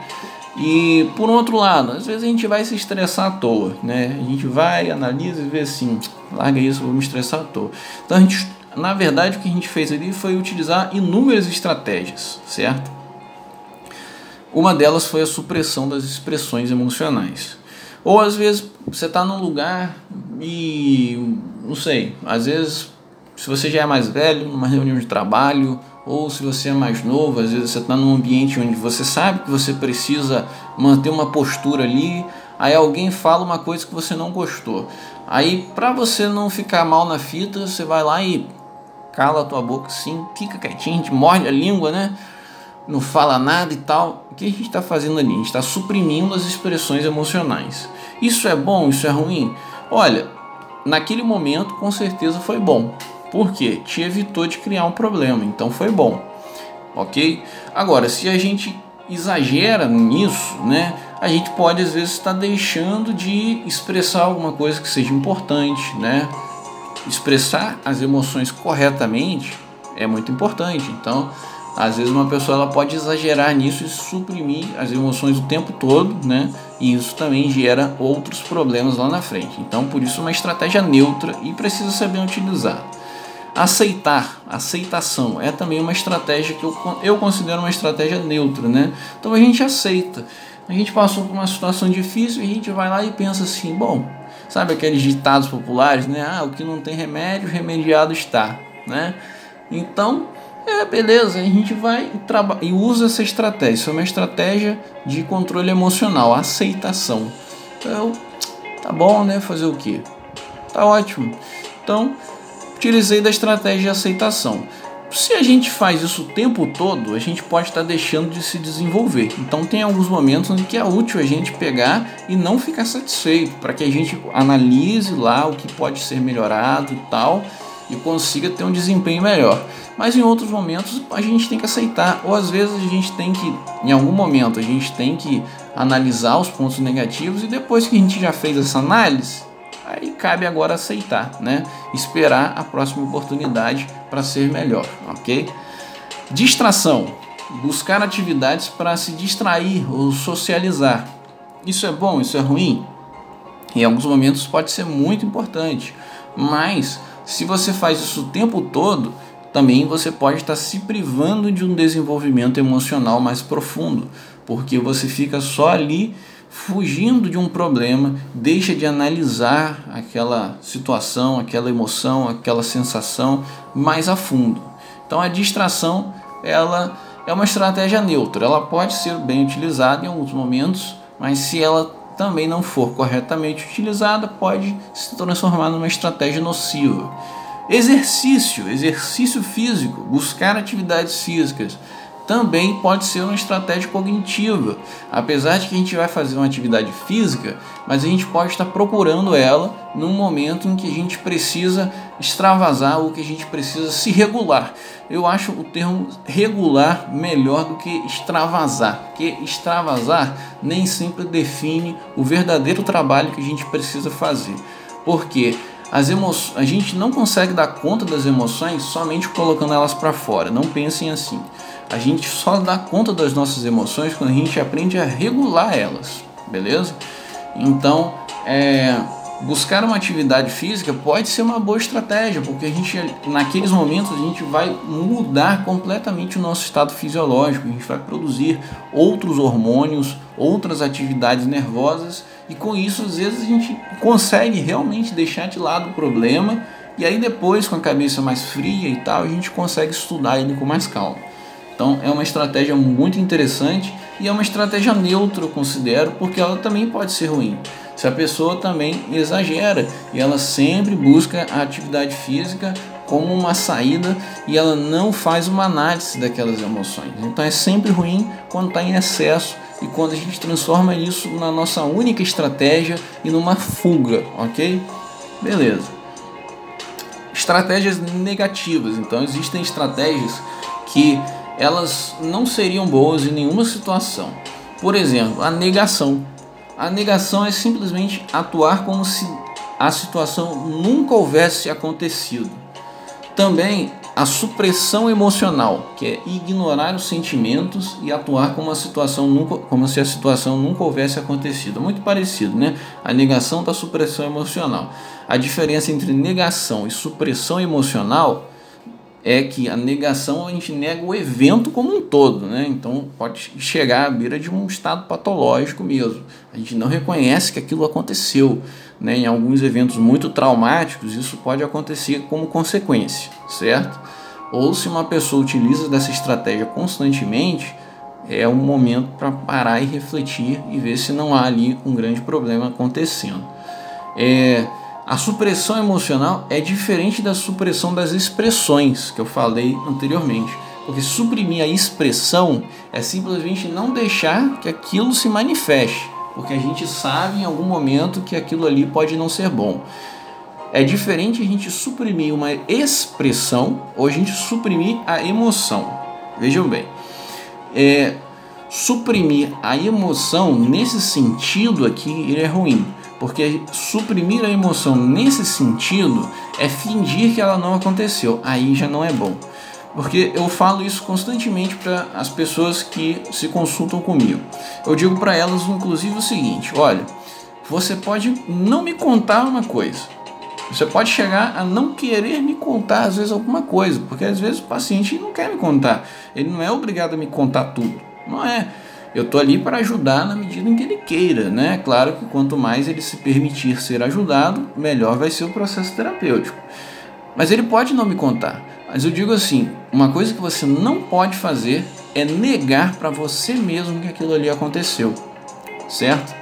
[SPEAKER 1] E por outro lado, às vezes a gente vai se estressar à toa, né? A gente vai, analisa e vê assim, larga isso, vou me estressar à toa. Então a gente, na verdade, o que a gente fez ali foi utilizar inúmeras estratégias, certo? Uma delas foi a supressão das expressões emocionais. Ou às vezes você está num lugar e não sei, às vezes se você já é mais velho, numa reunião de trabalho, ou se você é mais novo, às vezes você está num ambiente onde você sabe que você precisa manter uma postura ali, aí alguém fala uma coisa que você não gostou. Aí, para você não ficar mal na fita, você vai lá e cala a tua boca assim, fica quietinho, gente morde a língua, né? Não fala nada e tal. O que a gente está fazendo ali? A gente está suprimindo as expressões emocionais. Isso é bom? Isso é ruim? Olha, naquele momento com certeza foi bom. Por quê? Te evitou de criar um problema, então foi bom. Ok? Agora, se a gente exagera nisso, né? A gente pode às vezes estar deixando de expressar alguma coisa que seja importante, né? Expressar as emoções corretamente é muito importante. Então, às vezes uma pessoa ela pode exagerar nisso e suprimir as emoções o tempo todo, né? E isso também gera outros problemas lá na frente. Então, por isso uma estratégia neutra e precisa ser bem utilizada. Aceitar, aceitação é também uma estratégia que eu, eu considero uma estratégia neutra, né? Então a gente aceita. A gente passou por uma situação difícil e a gente vai lá e pensa assim, bom, sabe aqueles ditados populares, né? Ah, o que não tem remédio, remediado está, né? Então, é beleza, a gente vai e, e usa essa estratégia. Isso é uma estratégia de controle emocional, aceitação. Então, tá bom, né? Fazer o quê? Tá ótimo. Então, utilizei da estratégia de aceitação. Se a gente faz isso o tempo todo, a gente pode estar deixando de se desenvolver. Então tem alguns momentos em que é útil a gente pegar e não ficar satisfeito, para que a gente analise lá o que pode ser melhorado e tal e consiga ter um desempenho melhor. Mas em outros momentos a gente tem que aceitar, ou às vezes a gente tem que, em algum momento, a gente tem que analisar os pontos negativos e depois que a gente já fez essa análise, Aí cabe agora aceitar, né? Esperar a próxima oportunidade para ser melhor, ok? Distração. Buscar atividades para se distrair ou socializar. Isso é bom? Isso é ruim? Em alguns momentos pode ser muito importante, mas se você faz isso o tempo todo, também você pode estar se privando de um desenvolvimento emocional mais profundo, porque você fica só ali fugindo de um problema, deixa de analisar aquela situação, aquela emoção, aquela sensação mais a fundo. Então a distração, ela é uma estratégia neutra, ela pode ser bem utilizada em alguns momentos, mas se ela também não for corretamente utilizada, pode se transformar numa estratégia nociva. Exercício, exercício físico, buscar atividades físicas também pode ser uma estratégia cognitiva. Apesar de que a gente vai fazer uma atividade física, mas a gente pode estar procurando ela num momento em que a gente precisa extravasar ou que a gente precisa se regular. Eu acho o termo regular melhor do que extravasar, porque extravasar nem sempre define o verdadeiro trabalho que a gente precisa fazer. Porque as emoções, a gente não consegue dar conta das emoções somente colocando elas para fora. Não pensem assim. A gente só dá conta das nossas emoções quando a gente aprende a regular elas, beleza? Então, é, buscar uma atividade física pode ser uma boa estratégia, porque a gente, naqueles momentos, a gente vai mudar completamente o nosso estado fisiológico, a gente vai produzir outros hormônios, outras atividades nervosas, e com isso, às vezes, a gente consegue realmente deixar de lado o problema, e aí depois, com a cabeça mais fria e tal, a gente consegue estudar ele com mais calma. Então é uma estratégia muito interessante e é uma estratégia neutra, eu considero, porque ela também pode ser ruim. Se a pessoa também exagera e ela sempre busca a atividade física como uma saída e ela não faz uma análise daquelas emoções. Então é sempre ruim quando está em excesso e quando a gente transforma isso na nossa única estratégia e numa fuga, ok? Beleza. Estratégias negativas. Então existem estratégias que elas não seriam boas em nenhuma situação. Por exemplo, a negação. A negação é simplesmente atuar como se a situação nunca houvesse acontecido. Também a supressão emocional, que é ignorar os sentimentos e atuar como, a situação nunca, como se a situação nunca houvesse acontecido. Muito parecido, né? A negação da supressão emocional. A diferença entre negação e supressão emocional é que a negação a gente nega o evento como um todo, né? Então pode chegar à beira de um estado patológico mesmo. A gente não reconhece que aquilo aconteceu, né? Em alguns eventos muito traumáticos isso pode acontecer como consequência, certo? Ou se uma pessoa utiliza dessa estratégia constantemente, é um momento para parar e refletir e ver se não há ali um grande problema acontecendo. É, a supressão emocional é diferente da supressão das expressões que eu falei anteriormente. Porque suprimir a expressão é simplesmente não deixar que aquilo se manifeste, porque a gente sabe em algum momento que aquilo ali pode não ser bom. É diferente a gente suprimir uma expressão ou a gente suprimir a emoção. Vejam bem, é, suprimir a emoção nesse sentido aqui ele é ruim porque suprimir a emoção nesse sentido é fingir que ela não aconteceu. Aí já não é bom. Porque eu falo isso constantemente para as pessoas que se consultam comigo. Eu digo para elas, inclusive, o seguinte: olha, você pode não me contar uma coisa. Você pode chegar a não querer me contar, às vezes, alguma coisa, porque às vezes o paciente não quer me contar. Ele não é obrigado a me contar tudo. Não é. Eu tô ali para ajudar na medida em que ele queira, né? Claro que quanto mais ele se permitir ser ajudado, melhor vai ser o processo terapêutico. Mas ele pode não me contar. Mas eu digo assim, uma coisa que você não pode fazer é negar para você mesmo que aquilo ali aconteceu, certo?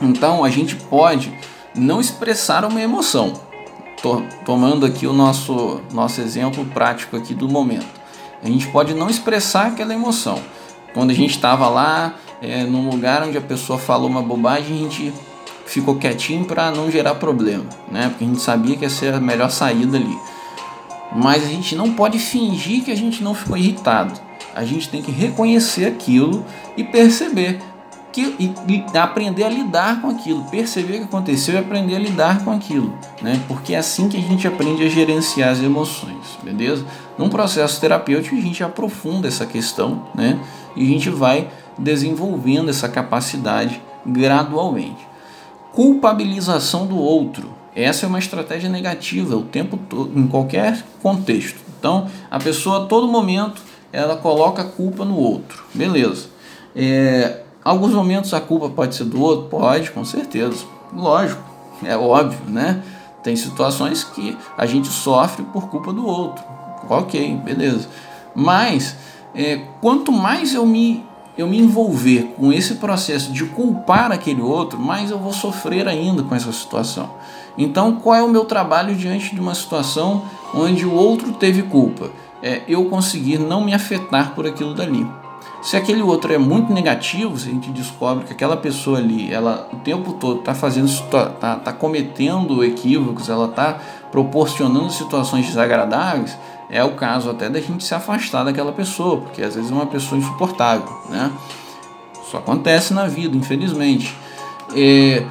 [SPEAKER 1] Então a gente pode não expressar uma emoção. Tô tomando aqui o nosso nosso exemplo prático aqui do momento. A gente pode não expressar aquela emoção quando a gente estava lá, é, num lugar onde a pessoa falou uma bobagem, a gente ficou quietinho para não gerar problema, né? Porque a gente sabia que ia ser a melhor saída ali. Mas a gente não pode fingir que a gente não ficou irritado. A gente tem que reconhecer aquilo e perceber que e, e aprender a lidar com aquilo, perceber o que aconteceu e aprender a lidar com aquilo, né? Porque é assim que a gente aprende a gerenciar as emoções, beleza? Num processo terapêutico a gente aprofunda essa questão, né? E a gente vai desenvolvendo essa capacidade gradualmente. Culpabilização do outro. Essa é uma estratégia negativa o tempo todo, em qualquer contexto. Então, a pessoa a todo momento ela coloca a culpa no outro. Beleza. É, Alguns momentos a culpa pode ser do outro? Pode, com certeza. Lógico, é óbvio, né? Tem situações que a gente sofre por culpa do outro. Ok, beleza. Mas é, quanto mais eu me, eu me envolver com esse processo de culpar aquele outro, mais eu vou sofrer ainda com essa situação. Então, qual é o meu trabalho diante de uma situação onde o outro teve culpa? é, eu conseguir não me afetar por aquilo dali. Se aquele outro é muito negativo, se a gente descobre que aquela pessoa ali, ela o tempo todo está fazendo, está tá, cometendo equívocos, ela está proporcionando situações desagradáveis, é o caso até da gente se afastar daquela pessoa, porque às vezes é uma pessoa insuportável, né? Isso acontece na vida, infelizmente. É,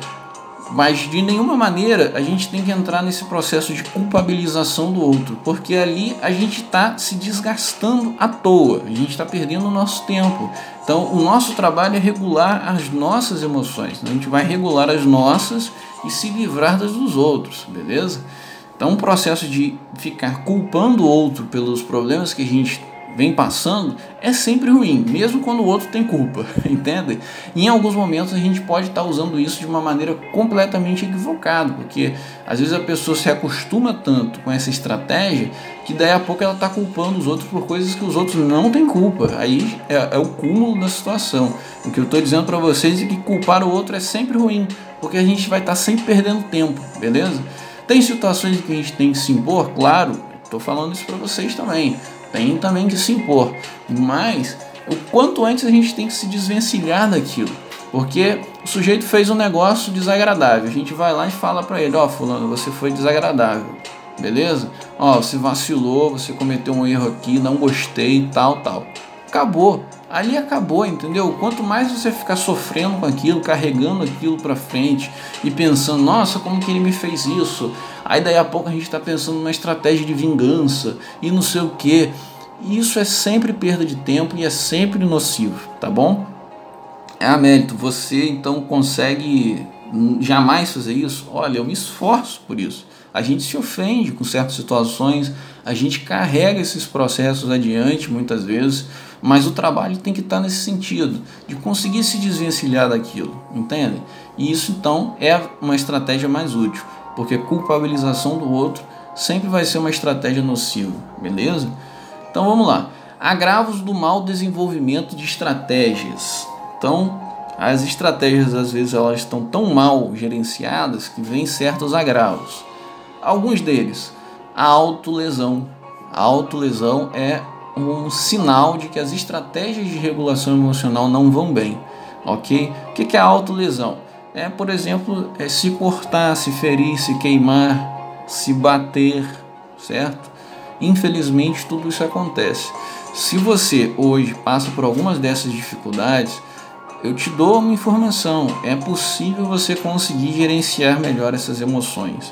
[SPEAKER 1] mas de nenhuma maneira a gente tem que entrar nesse processo de culpabilização do outro, porque ali a gente está se desgastando à toa, a gente está perdendo o nosso tempo. Então, o nosso trabalho é regular as nossas emoções, né? a gente vai regular as nossas e se livrar das dos outros, beleza? Então, o processo de ficar culpando o outro pelos problemas que a gente vem passando é sempre ruim, mesmo quando o outro tem culpa, entende? em alguns momentos a gente pode estar usando isso de uma maneira completamente equivocada, porque às vezes a pessoa se acostuma tanto com essa estratégia que daí a pouco ela está culpando os outros por coisas que os outros não têm culpa. Aí é, é o cúmulo da situação. O que eu estou dizendo para vocês é que culpar o outro é sempre ruim, porque a gente vai estar sempre perdendo tempo, beleza? Tem situações em que a gente tem que se impor, claro, estou falando isso para vocês também. Tem também que se impor, mas o quanto antes a gente tem que se desvencilhar daquilo, porque o sujeito fez um negócio desagradável, a gente vai lá e fala para ele, ó, oh, fulano, você foi desagradável, beleza? Ó, oh, você vacilou, você cometeu um erro aqui, não gostei, tal, tal. Acabou. Ali acabou, entendeu? Quanto mais você ficar sofrendo com aquilo, carregando aquilo para frente e pensando, nossa, como que ele me fez isso? Aí daí a pouco a gente está pensando numa estratégia de vingança e não sei o que. Isso é sempre perda de tempo e é sempre nocivo, tá bom? É a mérito, você então consegue jamais fazer isso? Olha, eu me esforço por isso. A gente se ofende com certas situações, a gente carrega esses processos adiante muitas vezes, mas o trabalho tem que estar nesse sentido, de conseguir se desvencilhar daquilo, entende? E isso então é uma estratégia mais útil porque culpabilização do outro sempre vai ser uma estratégia nociva, beleza? Então vamos lá. Agravos do mau desenvolvimento de estratégias. Então, as estratégias às vezes elas estão tão mal gerenciadas que vêm certos agravos. Alguns deles, a autolesão. A autolesão é um sinal de que as estratégias de regulação emocional não vão bem, ok? O que é autolesão? é, por exemplo, é se cortar, se ferir, se queimar, se bater, certo? Infelizmente, tudo isso acontece. Se você hoje passa por algumas dessas dificuldades, eu te dou uma informação: é possível você conseguir gerenciar melhor essas emoções.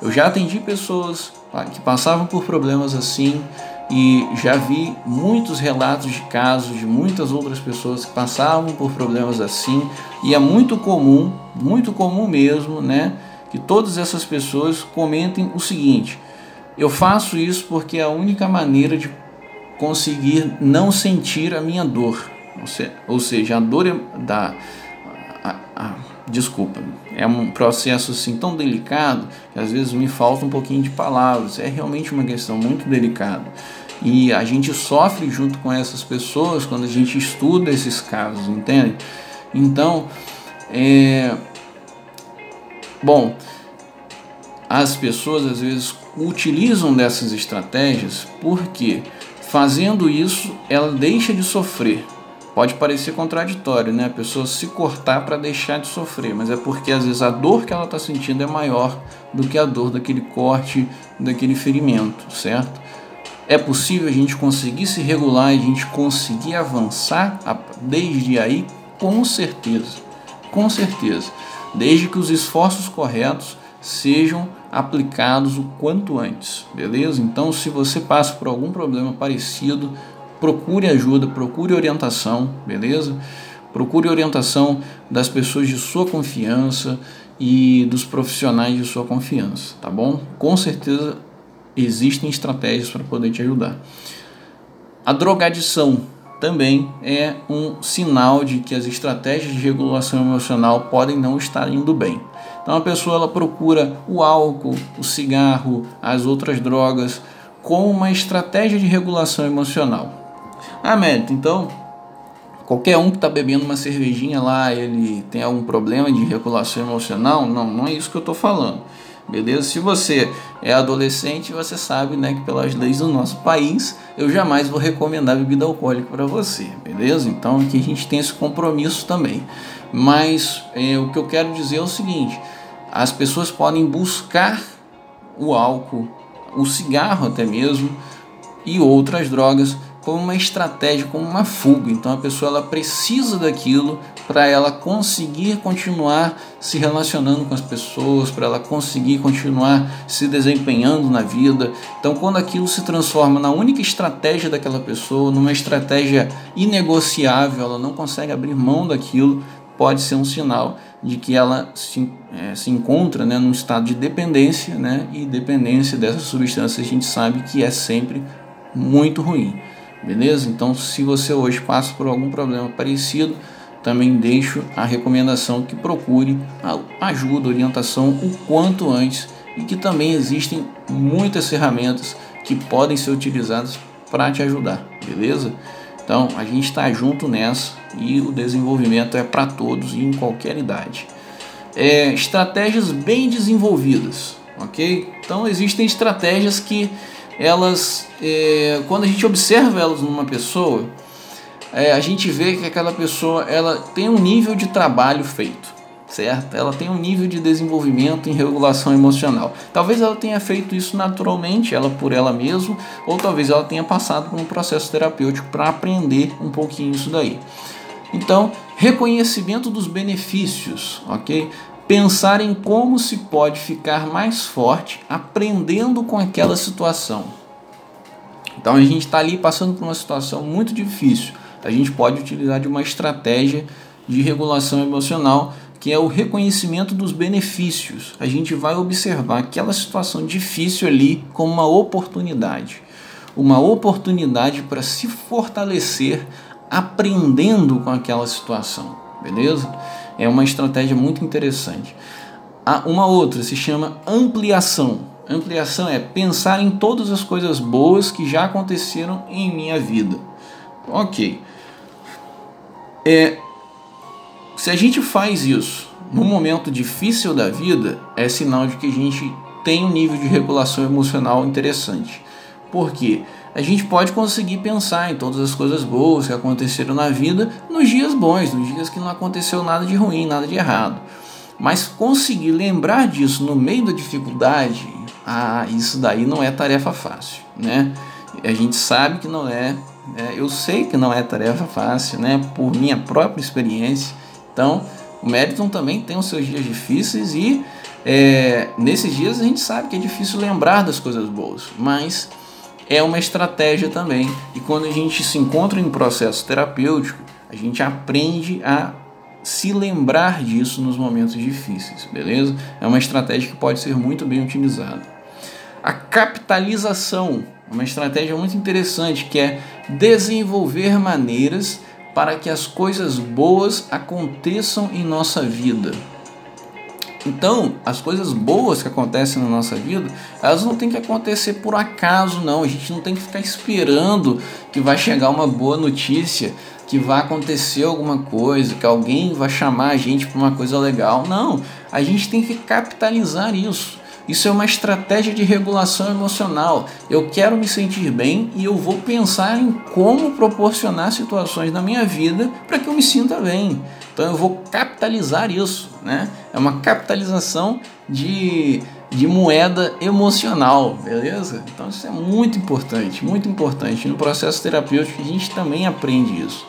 [SPEAKER 1] Eu já atendi pessoas que passavam por problemas assim e já vi muitos relatos de casos de muitas outras pessoas que passavam por problemas assim e é muito comum, muito comum mesmo, né, que todas essas pessoas comentem o seguinte: eu faço isso porque é a única maneira de conseguir não sentir a minha dor, ou seja, a dor é da a, a, desculpa, é um processo assim tão delicado que às vezes me falta um pouquinho de palavras. É realmente uma questão muito delicada. E a gente sofre junto com essas pessoas quando a gente estuda esses casos, entende? Então, é... bom, as pessoas às vezes utilizam dessas estratégias porque fazendo isso ela deixa de sofrer. Pode parecer contraditório, né? A pessoa se cortar para deixar de sofrer, mas é porque às vezes a dor que ela está sentindo é maior do que a dor daquele corte, daquele ferimento, certo? É possível a gente conseguir se regular e a gente conseguir avançar desde aí? Com certeza, com certeza. Desde que os esforços corretos sejam aplicados o quanto antes, beleza? Então, se você passa por algum problema parecido, procure ajuda, procure orientação, beleza? Procure orientação das pessoas de sua confiança e dos profissionais de sua confiança, tá bom? Com certeza existem estratégias para poder te ajudar. A drogadição também é um sinal de que as estratégias de regulação emocional podem não estar indo bem. Então a pessoa ela procura o álcool, o cigarro, as outras drogas como uma estratégia de regulação emocional. Ah, mérito, então qualquer um que está bebendo uma cervejinha lá, ele tem algum problema de regulação emocional? Não, não é isso que eu estou falando. Beleza? Se você é adolescente, você sabe, né, que pelas leis do nosso país, eu jamais vou recomendar bebida alcoólica para você, beleza? Então aqui a gente tem esse compromisso também. Mas é, o que eu quero dizer é o seguinte: as pessoas podem buscar o álcool, o cigarro até mesmo e outras drogas como uma estratégia, como uma fuga. Então a pessoa ela precisa daquilo para ela conseguir continuar se relacionando com as pessoas, para ela conseguir continuar se desempenhando na vida. Então quando aquilo se transforma na única estratégia daquela pessoa, numa estratégia inegociável, ela não consegue abrir mão daquilo, pode ser um sinal de que ela se, é, se encontra né, num estado de dependência, né, e dependência dessa substância a gente sabe que é sempre muito ruim. Beleza? Então, se você hoje passa por algum problema parecido, também deixo a recomendação que procure ajuda, orientação o quanto antes e que também existem muitas ferramentas que podem ser utilizadas para te ajudar, beleza? Então a gente está junto nessa e o desenvolvimento é para todos e em qualquer idade. É, estratégias bem desenvolvidas, ok? Então existem estratégias que elas, é, quando a gente observa elas numa pessoa, é, a gente vê que aquela pessoa ela tem um nível de trabalho feito, certo? Ela tem um nível de desenvolvimento em regulação emocional. Talvez ela tenha feito isso naturalmente, ela por ela mesma, ou talvez ela tenha passado por um processo terapêutico para aprender um pouquinho isso daí. Então, reconhecimento dos benefícios, ok? pensar em como se pode ficar mais forte aprendendo com aquela situação. Então a gente está ali passando por uma situação muito difícil. A gente pode utilizar de uma estratégia de regulação emocional que é o reconhecimento dos benefícios. A gente vai observar aquela situação difícil ali como uma oportunidade. Uma oportunidade para se fortalecer aprendendo com aquela situação, beleza? É uma estratégia muito interessante. Uma outra se chama ampliação. Ampliação é pensar em todas as coisas boas que já aconteceram em minha vida. Ok. É, se a gente faz isso num momento difícil da vida, é sinal de que a gente tem um nível de regulação emocional interessante. Por quê? Porque a gente pode conseguir pensar em todas as coisas boas que aconteceram na vida nos dias bons, nos dias que não aconteceu nada de ruim, nada de errado. Mas conseguir lembrar disso no meio da dificuldade, ah, isso daí não é tarefa fácil, né? A gente sabe que não é, é eu sei que não é tarefa fácil, né? Por minha própria experiência. Então, o Meriton também tem os seus dias difíceis e é, nesses dias a gente sabe que é difícil lembrar das coisas boas, mas é uma estratégia também. E quando a gente se encontra em processo terapêutico, a gente aprende a se lembrar disso nos momentos difíceis, beleza? É uma estratégia que pode ser muito bem utilizada. A capitalização, uma estratégia muito interessante que é desenvolver maneiras para que as coisas boas aconteçam em nossa vida. Então, as coisas boas que acontecem na nossa vida, elas não tem que acontecer por acaso, não. A gente não tem que ficar esperando que vai chegar uma boa notícia, que vai acontecer alguma coisa, que alguém vai chamar a gente para uma coisa legal. Não, a gente tem que capitalizar isso. Isso é uma estratégia de regulação emocional. Eu quero me sentir bem e eu vou pensar em como proporcionar situações na minha vida para que eu me sinta bem. Então eu vou capitalizar isso, né? É uma capitalização de, de moeda emocional, beleza? Então isso é muito importante, muito importante. No processo terapêutico a gente também aprende isso.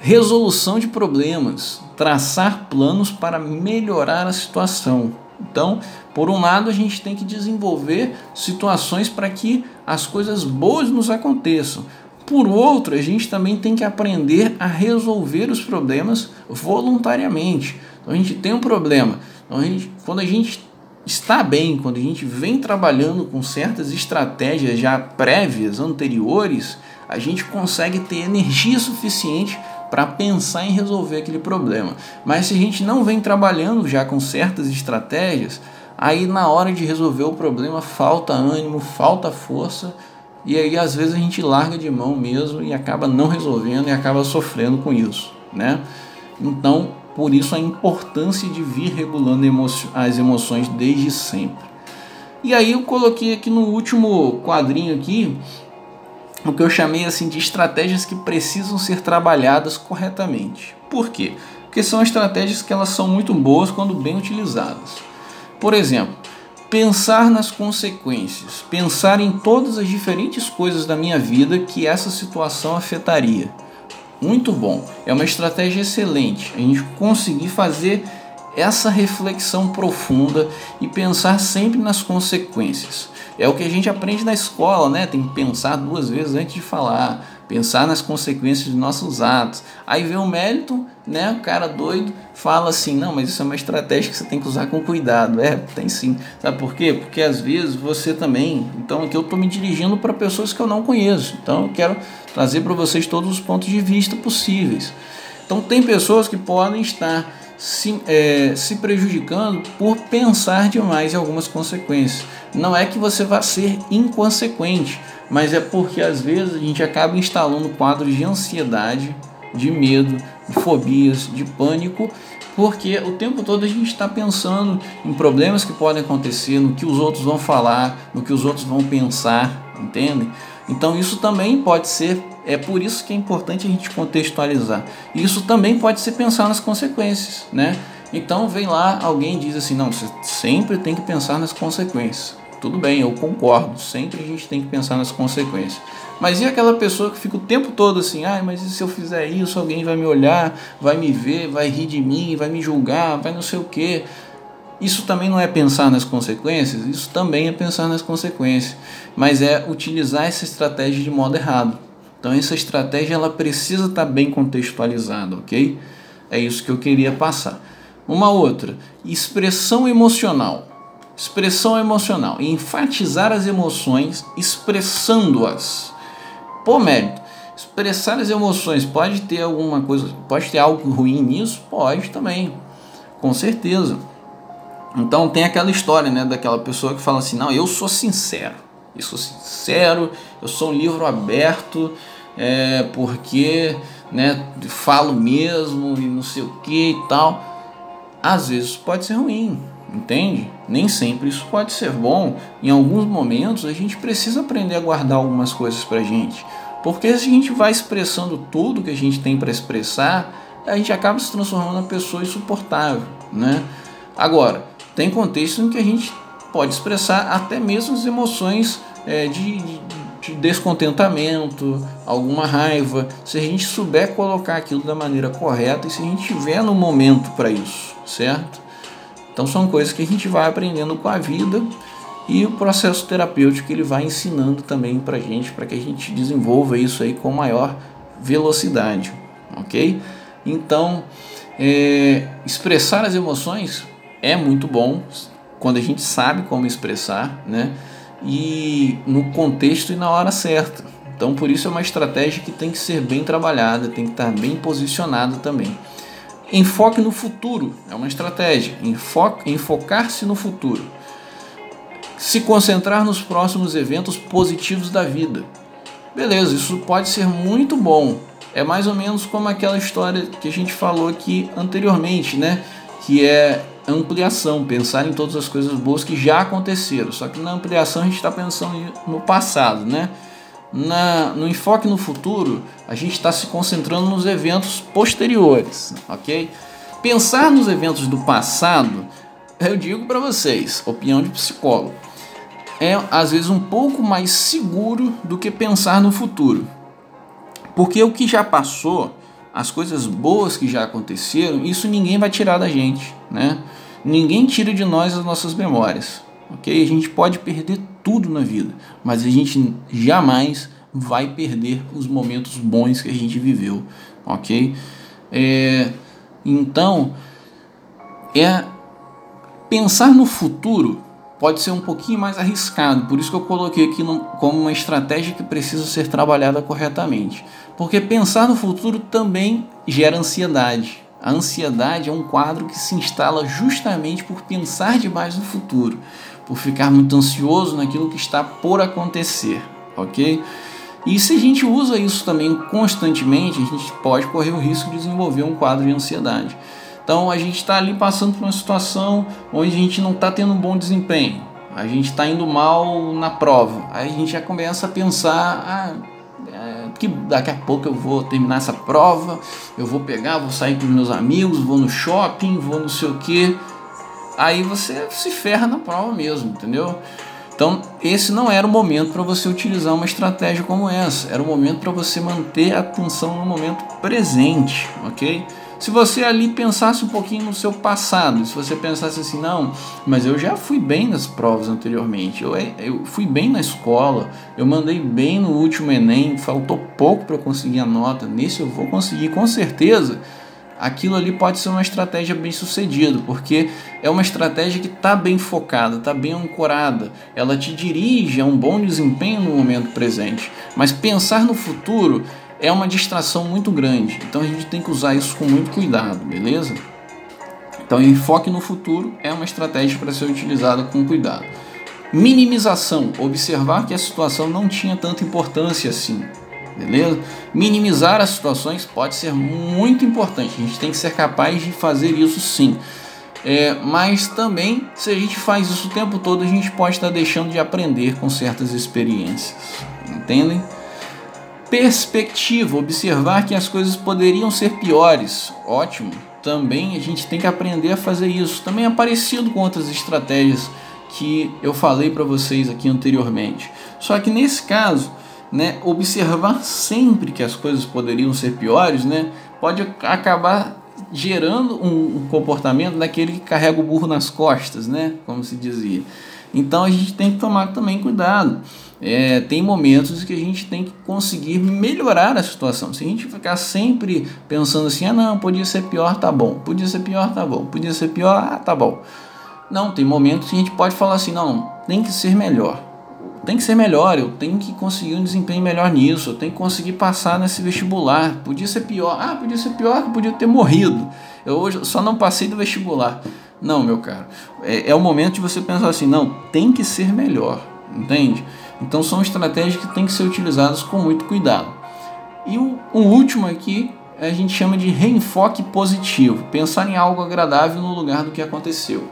[SPEAKER 1] Resolução de problemas, traçar planos para melhorar a situação. Então, por um lado, a gente tem que desenvolver situações para que as coisas boas nos aconteçam. Por outro, a gente também tem que aprender a resolver os problemas voluntariamente. Então, a gente tem um problema. Então, a gente, quando a gente está bem, quando a gente vem trabalhando com certas estratégias já prévias, anteriores, a gente consegue ter energia suficiente para pensar em resolver aquele problema. Mas se a gente não vem trabalhando já com certas estratégias, aí na hora de resolver o problema falta ânimo, falta força, e aí às vezes a gente larga de mão mesmo e acaba não resolvendo e acaba sofrendo com isso, né? Então, por isso a importância de vir regulando as emoções desde sempre. E aí eu coloquei aqui no último quadrinho aqui o que eu chamei assim de estratégias que precisam ser trabalhadas corretamente. Por quê? Porque são estratégias que elas são muito boas quando bem utilizadas. Por exemplo, pensar nas consequências, pensar em todas as diferentes coisas da minha vida que essa situação afetaria. Muito bom, é uma estratégia excelente. A gente conseguir fazer essa reflexão profunda e pensar sempre nas consequências. É o que a gente aprende na escola, né? Tem que pensar duas vezes antes de falar, pensar nas consequências de nossos atos. Aí vem o mérito, né? O cara doido fala assim: não, mas isso é uma estratégia que você tem que usar com cuidado. É, tem sim. Sabe por quê? Porque às vezes você também. Então aqui eu estou me dirigindo para pessoas que eu não conheço. Então eu quero trazer para vocês todos os pontos de vista possíveis. Então tem pessoas que podem estar se, é, se prejudicando por pensar demais em algumas consequências. Não é que você vá ser inconsequente, mas é porque às vezes a gente acaba instalando quadros de ansiedade, de medo, de fobias, de pânico, porque o tempo todo a gente está pensando em problemas que podem acontecer, no que os outros vão falar, no que os outros vão pensar, entende? Então isso também pode ser é por isso que é importante a gente contextualizar. Isso também pode ser pensar nas consequências, né? Então vem lá alguém diz assim, não, você sempre tem que pensar nas consequências. Tudo bem, eu concordo, sempre a gente tem que pensar nas consequências. Mas e aquela pessoa que fica o tempo todo assim, ah, mas e se eu fizer isso, alguém vai me olhar, vai me ver, vai rir de mim, vai me julgar, vai não sei o quê. Isso também não é pensar nas consequências, isso também é pensar nas consequências, mas é utilizar essa estratégia de modo errado. Então essa estratégia ela precisa estar bem contextualizada, ok? É isso que eu queria passar. Uma outra, expressão emocional. Expressão emocional, enfatizar as emoções, expressando-as. Pô, mérito, expressar as emoções pode ter alguma coisa, pode ter algo ruim nisso? Pode também, com certeza. Então tem aquela história, né, daquela pessoa que fala assim, não, eu sou sincero eu sou sincero, eu sou um livro aberto, é, porque né, falo mesmo e não sei o que e tal. Às vezes pode ser ruim, entende? Nem sempre isso pode ser bom. Em alguns momentos a gente precisa aprender a guardar algumas coisas pra gente. Porque se a gente vai expressando tudo que a gente tem para expressar, a gente acaba se transformando em uma pessoa insuportável, né? Agora, tem contexto em que a gente pode expressar até mesmo as emoções é, de, de, descontentamento, alguma raiva, se a gente souber colocar aquilo da maneira correta e se a gente tiver no momento para isso, certo? Então são coisas que a gente vai aprendendo com a vida e o processo terapêutico ele vai ensinando também para a gente, para que a gente desenvolva isso aí com maior velocidade, ok? Então, é, expressar as emoções é muito bom, quando a gente sabe como expressar, né? E no contexto e na hora certa. Então, por isso é uma estratégia que tem que ser bem trabalhada, tem que estar bem posicionada também. Enfoque no futuro é uma estratégia. Enfocar-se no futuro. Se concentrar nos próximos eventos positivos da vida. Beleza, isso pode ser muito bom. É mais ou menos como aquela história que a gente falou aqui anteriormente, né? Que é ampliação, pensar em todas as coisas boas que já aconteceram. Só que na ampliação a gente está pensando no passado, né? Na, no enfoque no futuro, a gente está se concentrando nos eventos posteriores, ok? Pensar nos eventos do passado, eu digo para vocês, opinião de psicólogo, é às vezes um pouco mais seguro do que pensar no futuro. Porque o que já passou, as coisas boas que já aconteceram, isso ninguém vai tirar da gente, né? Ninguém tira de nós as nossas memórias, ok? A gente pode perder tudo na vida, mas a gente jamais vai perder os momentos bons que a gente viveu, ok? É, então, é pensar no futuro pode ser um pouquinho mais arriscado, por isso que eu coloquei aqui no, como uma estratégia que precisa ser trabalhada corretamente. Porque pensar no futuro também gera ansiedade, a ansiedade é um quadro que se instala justamente por pensar demais no futuro, por ficar muito ansioso naquilo que está por acontecer, ok? E se a gente usa isso também constantemente, a gente pode correr o risco de desenvolver um quadro de ansiedade. Então a gente está ali passando por uma situação onde a gente não está tendo um bom desempenho. a gente está indo mal na prova. Aí a gente já começa a pensar, ah, é, que daqui a pouco eu vou terminar essa prova, eu vou pegar, vou sair com meus amigos, vou no shopping, vou não sei o que. Aí você se ferra na prova mesmo, entendeu? Então, esse não era o momento para você utilizar uma estratégia como essa. Era o momento para você manter a atenção no momento presente, ok? Se você ali pensasse um pouquinho no seu passado, se você pensasse assim, não, mas eu já fui bem nas provas anteriormente, eu, eu fui bem na escola, eu mandei bem no último Enem, faltou pouco para conseguir a nota, nesse eu vou conseguir com certeza aquilo ali pode ser uma estratégia bem sucedida, porque é uma estratégia que está bem focada, está bem ancorada, ela te dirige a um bom desempenho no momento presente. Mas pensar no futuro é uma distração muito grande, então a gente tem que usar isso com muito cuidado, beleza? Então, enfoque no futuro é uma estratégia para ser utilizada com cuidado. Minimização, observar que a situação não tinha tanta importância assim beleza? Minimizar as situações pode ser muito importante, a gente tem que ser capaz de fazer isso sim. É, mas também, se a gente faz isso o tempo todo, a gente pode estar deixando de aprender com certas experiências, entendem? Perspectiva, observar que as coisas poderiam ser piores, ótimo. Também a gente tem que aprender a fazer isso. Também é parecido com outras estratégias que eu falei para vocês aqui anteriormente. Só que nesse caso, né, observar sempre que as coisas poderiam ser piores, né, pode acabar gerando um, comportamento daquele que carrega o burro nas costas, né, como se dizia. Então a gente tem que tomar também cuidado. É, tem momentos que a gente tem que conseguir melhorar a situação. Se a gente ficar sempre pensando assim, ah não, podia ser pior, tá bom, podia ser pior, tá bom, podia ser pior, ah, tá bom. Não, tem momentos que a gente pode falar assim, não, tem que ser melhor tem que ser melhor, eu tenho que conseguir um desempenho melhor nisso, eu tenho que conseguir passar nesse vestibular. Podia ser pior, ah, podia ser pior que eu podia ter morrido. Eu hoje só não passei do vestibular. Não, meu caro, é, é o momento de você pensar assim, não, tem que ser melhor, entende? Então são estratégias que têm que ser utilizadas com muito cuidado. E o, último aqui a gente chama de reenfoque positivo, pensar em algo agradável no lugar do que aconteceu.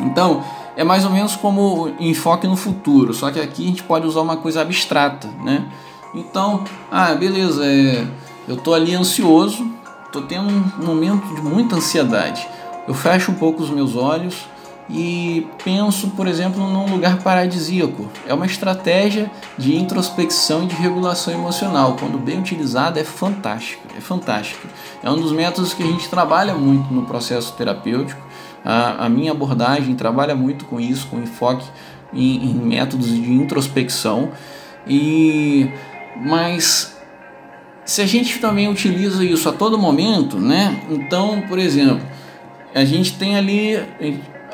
[SPEAKER 1] Então, é mais ou menos como enfoque no futuro, só que aqui a gente pode usar uma coisa abstrata, né? Então, ah, beleza, é, eu tô ali ansioso, tô tendo um momento de muita ansiedade. Eu fecho um pouco os meus olhos e penso, por exemplo, num lugar paradisíaco. É uma estratégia de introspecção e de regulação emocional. Quando bem utilizada, é fantástico. É fantástico. É um dos métodos que a gente trabalha muito no processo terapêutico a, a minha abordagem trabalha muito com isso, com enfoque em, em métodos de introspecção. E mas se a gente também utiliza isso a todo momento, né? Então, por exemplo, a gente tem ali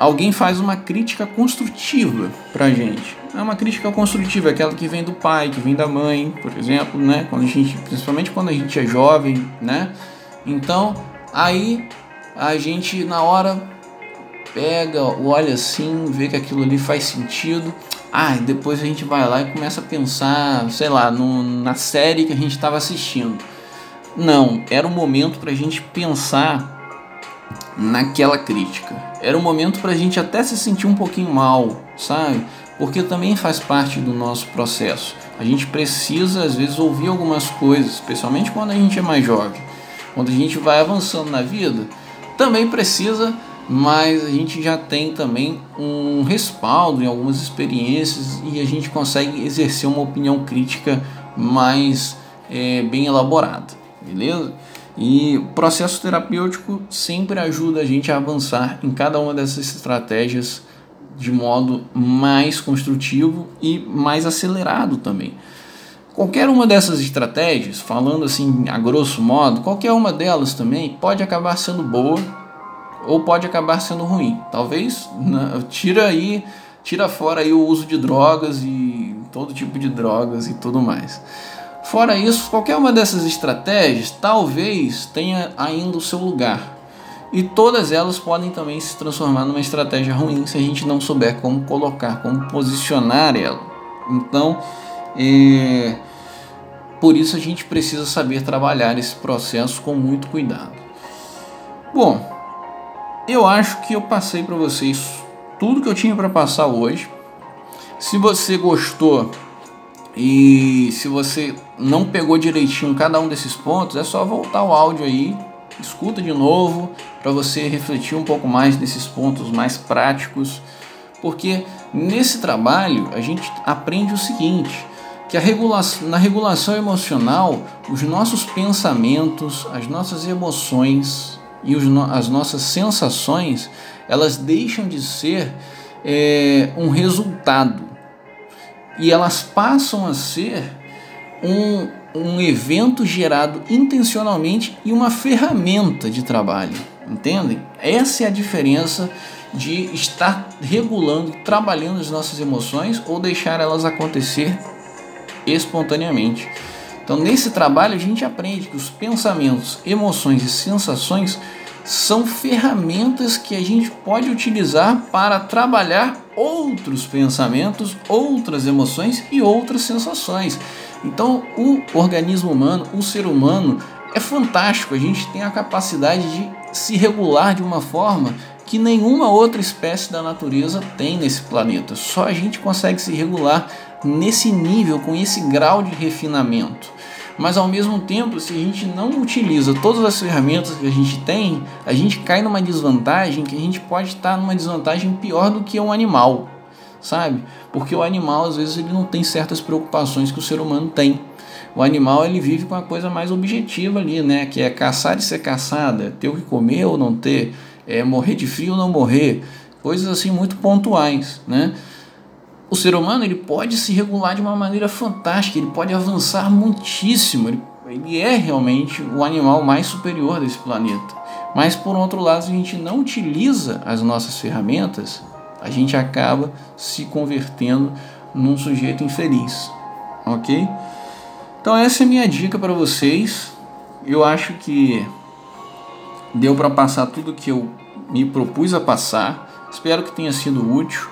[SPEAKER 1] alguém faz uma crítica construtiva pra gente. É uma crítica construtiva, aquela que vem do pai, que vem da mãe, por exemplo, né? Quando a gente, principalmente quando a gente é jovem, né? Então, aí a gente na hora pega, olha assim, vê que aquilo ali faz sentido. Ah, depois a gente vai lá e começa a pensar, sei lá, no, na série que a gente estava assistindo. Não, era um momento para a gente pensar naquela crítica. Era um momento para a gente até se sentir um pouquinho mal, sabe? Porque também faz parte do nosso processo. A gente precisa, às vezes, ouvir algumas coisas, especialmente quando a gente é mais jovem. Quando a gente vai avançando na vida, também precisa mas a gente já tem também um respaldo em algumas experiências e a gente consegue exercer uma opinião crítica mais é, bem elaborada, beleza? E o processo terapêutico sempre ajuda a gente a avançar em cada uma dessas estratégias de modo mais construtivo e mais acelerado também. Qualquer uma dessas estratégias, falando assim a grosso modo, qualquer uma delas também pode acabar sendo boa ou pode acabar sendo ruim. Talvez né, tira aí, tira fora aí o uso de drogas e todo tipo de drogas e tudo mais. Fora isso, qualquer uma dessas estratégias talvez tenha ainda o seu lugar. E todas elas podem também se transformar numa estratégia ruim se a gente não souber como colocar, como posicionar ela. Então, é, por isso a gente precisa saber trabalhar esse processo com muito cuidado. Bom, eu acho que eu passei para vocês tudo que eu tinha para passar hoje. Se você gostou e se você não pegou direitinho cada um desses pontos, é só voltar o áudio aí, escuta de novo para você refletir um pouco mais nesses pontos mais práticos, porque nesse trabalho a gente aprende o seguinte, que a regulação, na regulação emocional, os nossos pensamentos, as nossas emoções e os, as nossas sensações, elas deixam de ser é, um resultado e elas passam a ser um, um evento gerado intencionalmente e uma ferramenta de trabalho. Entendem? Essa é a diferença de estar regulando, trabalhando as nossas emoções ou deixar elas acontecer espontaneamente. Então, nesse trabalho, a gente aprende que os pensamentos, emoções e sensações são ferramentas que a gente pode utilizar para trabalhar outros pensamentos, outras emoções e outras sensações. Então, o organismo humano, o ser humano, é fantástico. A gente tem a capacidade de se regular de uma forma que nenhuma outra espécie da natureza tem nesse planeta. Só a gente consegue se regular nesse nível, com esse grau de refinamento. Mas ao mesmo tempo, se a gente não utiliza todas as ferramentas que a gente tem, a gente cai numa desvantagem que a gente pode estar numa desvantagem pior do que um animal, sabe? Porque o animal às vezes ele não tem certas preocupações que o ser humano tem. O animal ele vive com a coisa mais objetiva ali, né? Que é caçar e ser caçada, ter o que comer ou não ter é, morrer de frio ou não morrer, coisas assim muito pontuais, né? O ser humano ele pode se regular de uma maneira fantástica, ele pode avançar muitíssimo, ele, ele é realmente o animal mais superior desse planeta. Mas por outro lado, se a gente não utiliza as nossas ferramentas, a gente acaba se convertendo num sujeito infeliz, ok? Então essa é a minha dica para vocês. Eu acho que deu para passar tudo que eu me propus a passar. Espero que tenha sido útil,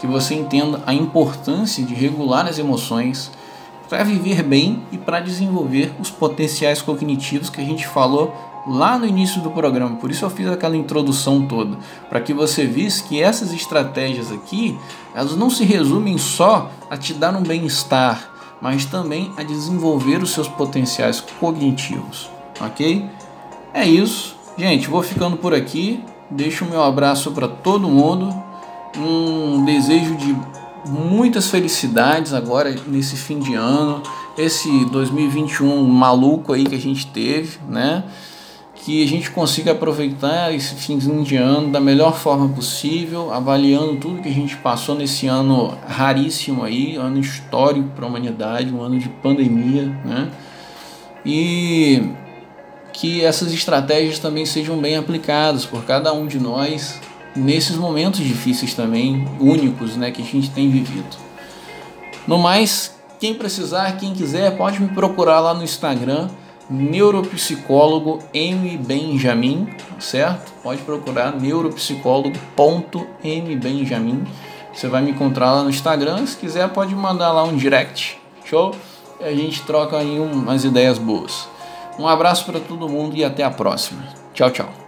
[SPEAKER 1] que você entenda a importância de regular as emoções para viver bem e para desenvolver os potenciais cognitivos que a gente falou lá no início do programa. Por isso eu fiz aquela introdução toda, para que você visse que essas estratégias aqui, elas não se resumem só a te dar um bem-estar, mas também a desenvolver os seus potenciais cognitivos, ok? É isso. Gente, vou ficando por aqui. Deixo o meu abraço para todo mundo. Um desejo de muitas felicidades agora nesse fim de ano, esse 2021 maluco aí que a gente teve, né? Que a gente consiga aproveitar esse finzinho de ano da melhor forma possível, avaliando tudo que a gente passou nesse ano raríssimo aí, ano histórico para a humanidade, um ano de pandemia, né? E que essas estratégias também sejam bem aplicadas por cada um de nós nesses momentos difíceis também, únicos, né, que a gente tem vivido. No mais, quem precisar, quem quiser, pode me procurar lá no Instagram, neuropsicólogo M Benjamin, certo? Pode procurar neuropsicólogo.mbenjamin. Você vai me encontrar lá no Instagram. Se quiser, pode mandar lá um direct. Show? E a gente troca aí umas ideias boas. Um abraço para todo mundo e até a próxima. Tchau, tchau.